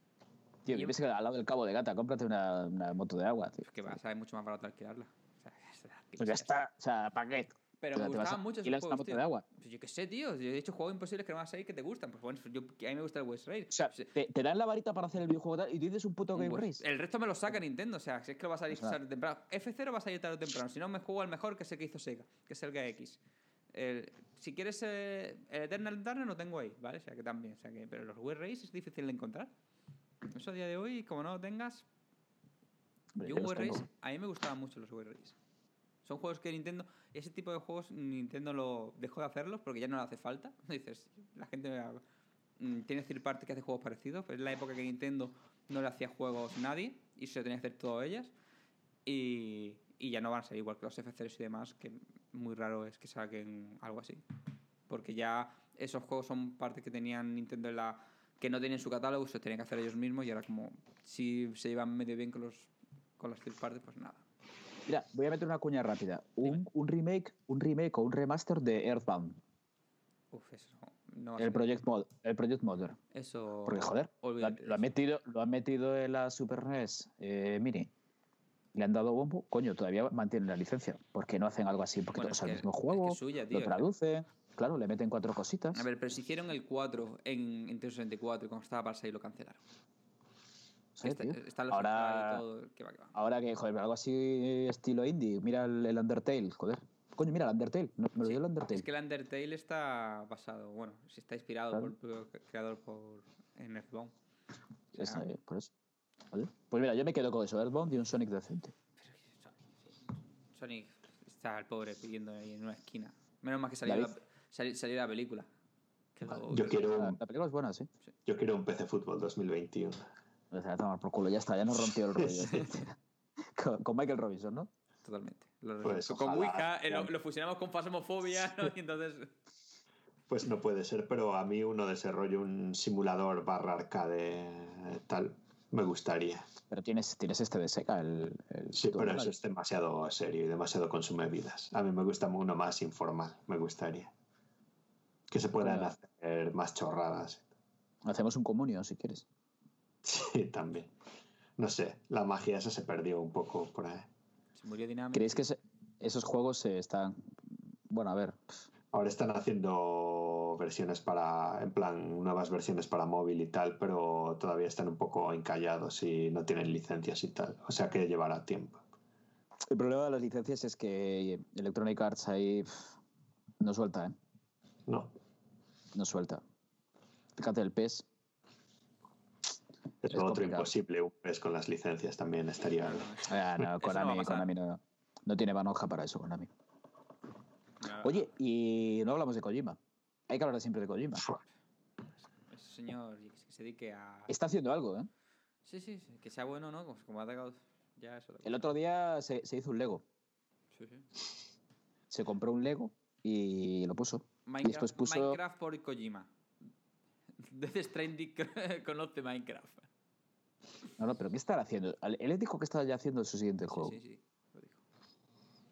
Tío, y- vives al lado del Cabo de Gata, cómprate una, una moto de agua, tío. Pues que va a salir mucho más barato alquilarla. O sea, es- Pues ya está, o sea, ¿para qué? Pero me vas gustaban mucho esos juegos, tío. de agua. Pues yo qué sé, tío. Yo he hecho juegos imposibles que no van a salir que te gustan. Pues bueno, yo, a mí me gusta el West Race. O sea, te, te dan la varita para hacer el videojuego y tú dices un puto Game West- Race. El resto me lo saca Nintendo, o sea, si es que lo va a salir Pues tarde o temprano. F0 va a salir tarde o temprano, si no me juego al mejor que es el que hizo Sega, que es el GX. El- si quieres eh, el Eternal Darkness lo tengo ahí, ¿vale? O sea que también, o sea que, pero los Wii Race es difícil de encontrar. Eso a día de hoy, como no lo tengas, Hombre, yo un Wii Race, a mí me gustaban mucho los Wii Race. Son juegos que Nintendo, ese tipo de juegos Nintendo lo dejó de hacerlos porque ya no le hace falta. Dices, la gente mm, tiene third party que hace juegos parecidos, es la época que Nintendo no le hacía juegos nadie y se tenía que hacer todo ellas. Y, y ya no van a ser igual que los F0 y demás, que muy raro es que saquen algo así. Porque ya esos juegos son partes que tenían Nintendo en la que no tenían su catálogo, se tenían que hacer ellos mismos y ahora como si se llevan medio bien con los con las third parties, pues nada. Mira, voy a meter una cuña rápida. Un, un remake, un remake o un remaster de Earthbound, Uf, eso no el Project Mod, el Project Mother. Eso. Porque joder, lo, olvídate de lo han metido, lo han metido en la Super NES eh, Mini. Le han dado bombo, coño, todavía mantienen la licencia. ¿Por qué no hacen algo así? Porque Bueno, todos es que- mismo es que juego, es suya, tío. lo traducen, claro, le meten cuatro cositas. A ver, pero si hicieron el 4 en Nintendo 64 y cuando estaba para salir lo cancelaron. Sí, Está, tío. están los ahora, y todo. Que va, que va. ahora que, joder, algo así estilo indie, mira el, el Undertale, joder. Coño, mira el Undertale, me lo Sí, dio el Undertale. Es que el Undertale está basado, bueno, si está inspirado Claro. por el creador por en Earthbound. O sea, eh, por eso. ¿Vale? Pues mira, yo me quedo con eso, Earthbound y un Sonic decente. pero Sonic, sí. Sonic está el pobre pidiendo ahí en una esquina. Menos mal que salió la, David. sali- salió la película. Que lo- Yo quiero La, un, la película es buena, sí. yo quiero un PC Fútbol 2021. O sea, a tomar por culo, ya está, ya nos rompió el rollo. con, con Michael Robinson, ¿no? Totalmente. Lo- Pues con ojalá, Ouija, eh, lo, fusionamos con Fasmofobia, ¿no? Y entonces... Pues no puede ser, pero a mí uno de ese rollo, un simulador barra arcade tal, me gustaría. Pero tienes, tienes este de seca, el. el Sí, pero eso es demasiado serio y demasiado consume vidas. A mí me gusta uno más informal, me gustaría. Que se puedan Bueno. hacer más chorradas. Hacemos un comunio si quieres. Sí, también. No sé, la magia esa se perdió un poco por ahí. Se murió Dynamic. ¿Creéis que se- esos juegos se están. Bueno, a ver. Ahora están haciendo versiones para, en plan, nuevas versiones para móvil y tal, pero todavía están un poco encallados y no tienen licencias y tal. O sea que llevará tiempo. El problema de las licencias es que Electronic Arts ahí no suelta, ¿eh? No, No suelta. Fíjate el PES. Es, otro complicado. imposible. Un PES con las licencias también estaría. Ah, no, no Konami. Konami no, no tiene manoja para eso, Konami. No, Oye, y no hablamos de Kojima. Hay que hablar siempre de Kojima. Ese señor y que se dedique a... Está haciendo algo, ¿eh? Sí, sí, sí, que sea bueno, ¿no? Como, ha atacado ya eso. El otro día se, se hizo un Lego. Sí, sí. Se compró un Lego y lo puso. Minecraft, después puso- Minecraft por Kojima. Death Stranding conoce Minecraft. No, no, pero ¿qué estará haciendo? Él dijo que estaba ya haciendo su siguiente juego. Sí, sí, sí. lo dijo.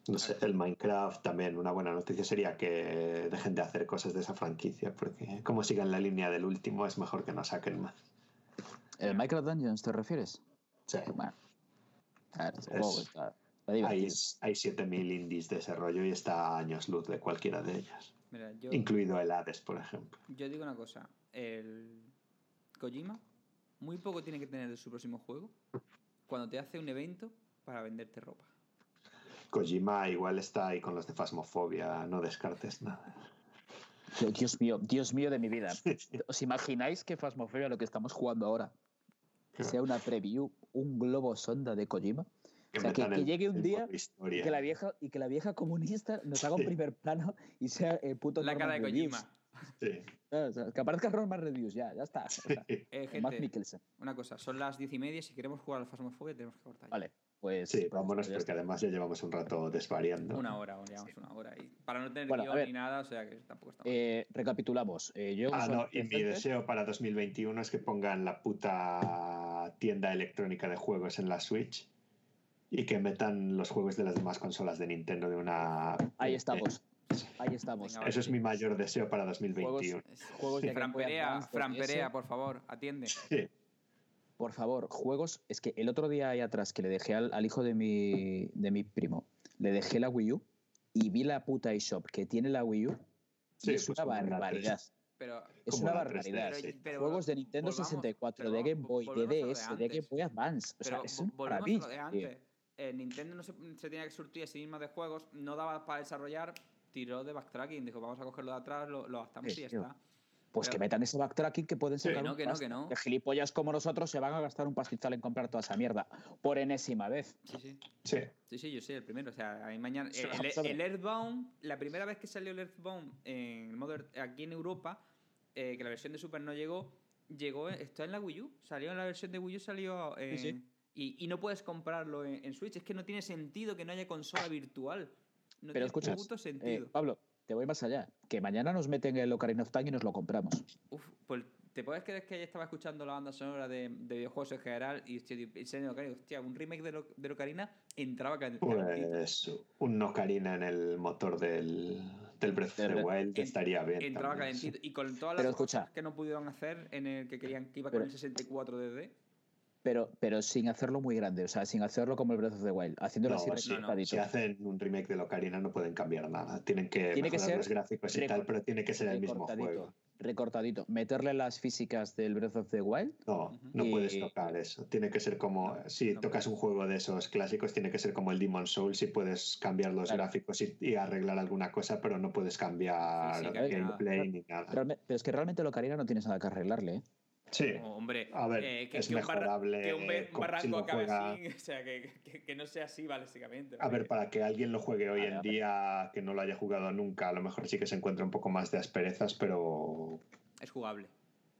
No sé, el Minecraft también, una buena noticia sería que dejen de hacer cosas de esa franquicia, porque como sigan la línea del último, es mejor que no saquen más. ¿El Minecraft Dungeons te refieres? Sí. Bueno, a ver, Es- juego está, está Hay, hay 7.000 indies de ese rollo y está a años luz de cualquiera de ellas, Mira, yo, incluido el Hades, por ejemplo. yo digo una cosa. El Kojima muy poco tiene que tener de su próximo juego cuando te hace un evento para venderte ropa. Kojima igual está ahí con los de Fasmofobia, no descartes nada. Dios mío, Dios mío de mi vida. ¿Os imagináis que Phasmophobia, lo que estamos jugando ahora, sea una preview, un globo sonda de Kojima? O sea, que, que el- llegue un día y que, la vieja, y que la vieja comunista nos haga un Sí. primer plano y sea el puto La cara de. Kojima. Sí. O sea, que aparezca Norman Reedus, ya, ya está. ya está. Eh, O Matt gente, Mikkelsen. una cosa, son las diez y media. Si queremos jugar al Fasmofobia, tenemos que cortar. ya. Vale, pues. Sí, pues, vámonos porque además ya llevamos un rato desvariando. Una hora, o llevamos una hora. Y para no tener Bueno, guion ni nada, o sea que tampoco está mal. Eh, recapitulamos. Eh, yo Ah, no, y mi deseo para 2021 es que pongan la puta tienda electrónica de juegos en la Switch y que metan los juegos de las demás consolas de Nintendo de una... Ahí estamos. Ahí estamos. Venga, Eso es mi mayor deseo para 2021. Es- juegos de Fran Perea, Fran 2DS. Perea, por favor, atiende. Sí. Por favor, juegos. Es que el otro día ahí atrás que le dejé al, al hijo de mi, de mi primo, le dejé la Wii U y vi la puta eShop que tiene la Wii U. y es pues una barbaridad. Pero, Es una barbaridad. 3DS, sí. pero Juegos de Nintendo volvamos- 64, pero de Game Boy, de DS, de. Game Boy Advance. O sea, es lo maravilla. Eh, Nintendo no se, se tenía que surtir a sí misma de juegos, no daba para desarrollar, tiró de backtracking, dijo vamos a cogerlo de atrás, lo, lo gastamos Sí, y ya tío. está. Pues que metan ese backtracking que pueden sacar Que no, un que no, que no. Que gilipollas como nosotros se van a gastar un pastizal en comprar toda esa mierda por enésima vez. Sí, sí. Sí. Sí, sí, yo soy el primero. O sea, a mí mañana. Sí, el, Earthbound, la primera vez que salió el Earthbound en Modern, aquí en Europa, eh, que la versión de Super no llegó, llegó, está en la Wii U. Salió en la versión de Wii U, salió. Sí, sí. Y, y no puedes comprarlo en, en Switch. Es que no tiene sentido que no haya consola virtual. No Pero escucha, puto eh, sentido. Pablo, te voy más allá. Que mañana nos meten el Ocarina of Time y nos lo compramos. Uf, pues te puedes creer que ayer estaba escuchando la banda sonora de, de videojuegos en general y en serio, Ocarina, hostia, un remake de, lo, de Ocarina entraba cal- calentito. Pues un Ocarina en el motor del, del Breath of the Del- Wild En- estaría bien. Entraba también, sí. calentito. Y con todas Pero las escucha. cosas que no pudieron hacer en el que querían que iba Pero- con el 64 DD. Pero, pero sin hacerlo muy grande. O sea, sin hacerlo como el Breath of the Wild. Haciéndolo No, así si, recortadito. si hacen un remake del Ocarina no pueden cambiar nada. Tienen que Tiene que ser los gráficos y tal, pero tiene que ser el mismo juego. Recortadito. Meterle las físicas del Breath of the Wild. No, no Y- puedes tocar eso. Tiene que ser como. Si no tocas un juego de esos clásicos, tiene que ser como el Demon Souls. Si puedes cambiar los Claro. gráficos y, y arreglar alguna cosa, pero no puedes cambiar gameplay ni nada. Realme- pero es que realmente el Ocarina no tienes nada que arreglarle. ¿eh? Sí. Hombre, A ver, eh, que, es que un mejorable que un, be- un si barranco acabe juega- así. O sea, que, que- que no sea así, básicamente. A ver, para que alguien lo juegue hoy Vale, en día, que no lo haya jugado nunca, a lo mejor sí que se encuentra un poco más de asperezas, pero Es jugable.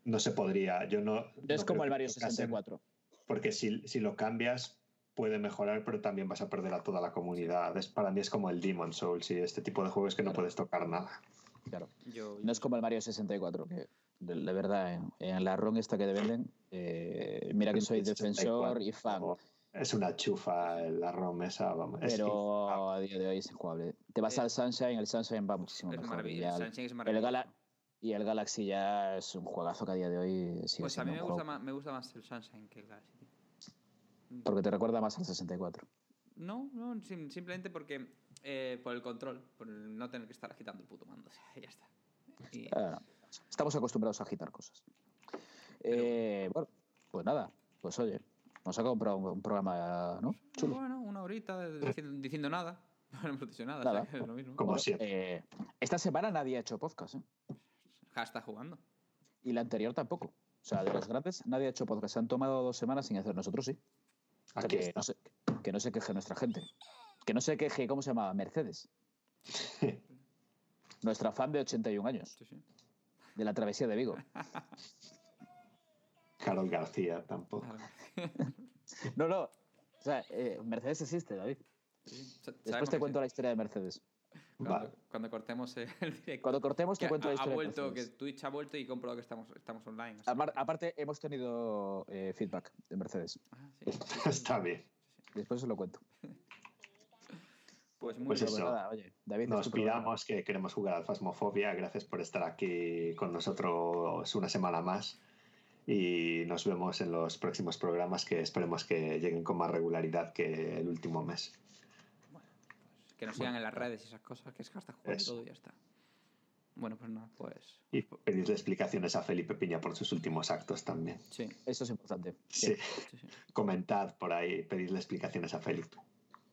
no se podría. Yo no. Es no como el que Mario tocasen, 64. Porque si, si lo cambias, puede mejorar, pero también vas a perder a toda la comunidad. Es, para mí es como el Demon Souls y este tipo de juegos que no puedes tocar nada. Claro. Yo, No es como el Mario 64, que de, de verdad, en, en la ROM esta que te venden, eh, mira que soy El defensor y fan. 64, Es una chufa la ROM esa, vamos. Es que- Pero a día de hoy es injugable. Te vas Eh, al Sunshine, el Sunshine va muchísimo es mejor. maravilloso. El el- Sunshine es el maravilloso. Gala- y el Galaxy ya es un juegazo que a día de hoy sigue Pues a siendo mí me gusta, más, me gusta más el Sunshine que el Galaxy. Porque te recuerda más al 64. No, no, sim- simplemente porque eh, por el control, por el no tener que estar agitando el puto mando. O sea, ya está. Y- Ah, estamos acostumbrados a agitar cosas. Eh, bueno, pues nada, pues oye, nos ha comprado un, un programa, ¿no? Chulo. Bueno, una horita de- diciendo, diciendo nada. No hemos dicho nada, Nada. o sea, que es lo mismo. Como siempre. eh, esta semana nadie ha hecho podcast, ¿eh? Ja, está jugando. Y la anterior tampoco. O sea, de los grandes nadie ha hecho podcast. Se han tomado dos semanas sin hacer nosotros, sí. O sea, Aquí que, está. no se, que no se queje nuestra gente. Que no se queje, ¿cómo se llama? Mercedes. Nuestra fan de 81 años, Sí, sí. de la travesía de Vigo. Carol García tampoco. No, no. O sea, eh, Mercedes existe, David. Sí, Después te cuento sí. la historia de Mercedes. Cuando, Vale. cuando cortemos el directo. Cuando cortemos te Que cuento la ha, ha historia. de vuelto, que. Twitch ha vuelto y comprobado que estamos, estamos online. Aparte, hemos tenido eh, feedback de Mercedes. Ah, sí. Está bien. Después os lo cuento. Pues muy Pues bien. eso. nada, oye, David, Nos pidamos que queremos jugar al Fasmofobia. Gracias por estar aquí con nosotros una semana más. Y nos vemos en los próximos programas que esperemos que lleguen con más regularidad que el último mes. Que nos sigan en las redes y esas cosas, que es que hasta jugar todo y ya está. Bueno, pues nada, pues. Y pedirle explicaciones a Felipe Piña por sus últimos actos también. Sí, Eso es importante. Sí. sí, sí. Comentad por ahí, pedirle explicaciones a Felipe.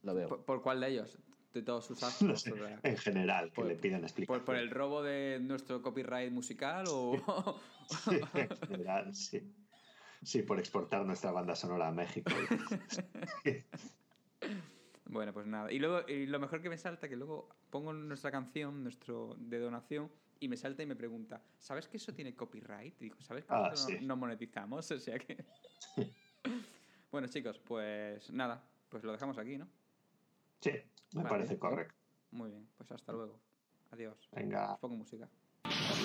Lo veo. ¿Por, por cuál de ellos? De todos sus actos. No sé, o sea, en general, que Por- le pidan ¿Por, explicaciones. por el robo de nuestro copyright musical o.? Sí, en general, sí. Sí, por exportar nuestra banda sonora a México. Bueno, pues nada. Y luego, y lo mejor que me salta, que luego pongo nuestra canción, nuestro de donación, y me salta y me pregunta, ¿sabes que eso tiene copyright? Y digo, ¿sabes que Ah, no- no monetizamos? O sea que... bueno, chicos, pues nada, pues lo dejamos aquí, ¿no? Sí, me Vale. parece correcto. Muy bien, pues hasta luego. Adiós. Venga, Os pongo música. Esto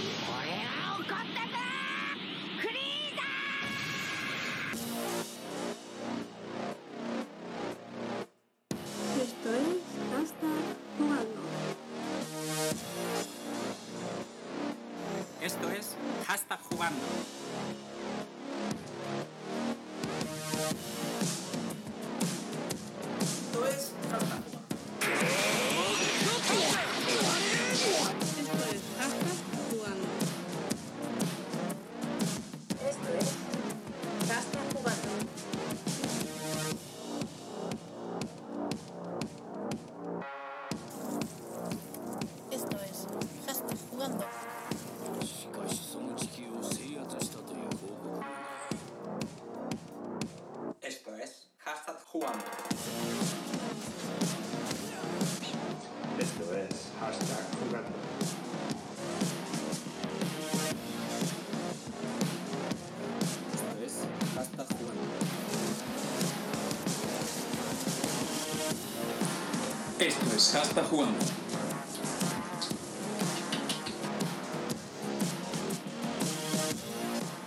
Esto es Hashtag Jugando.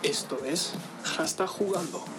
Esto es Hashtag Jugando.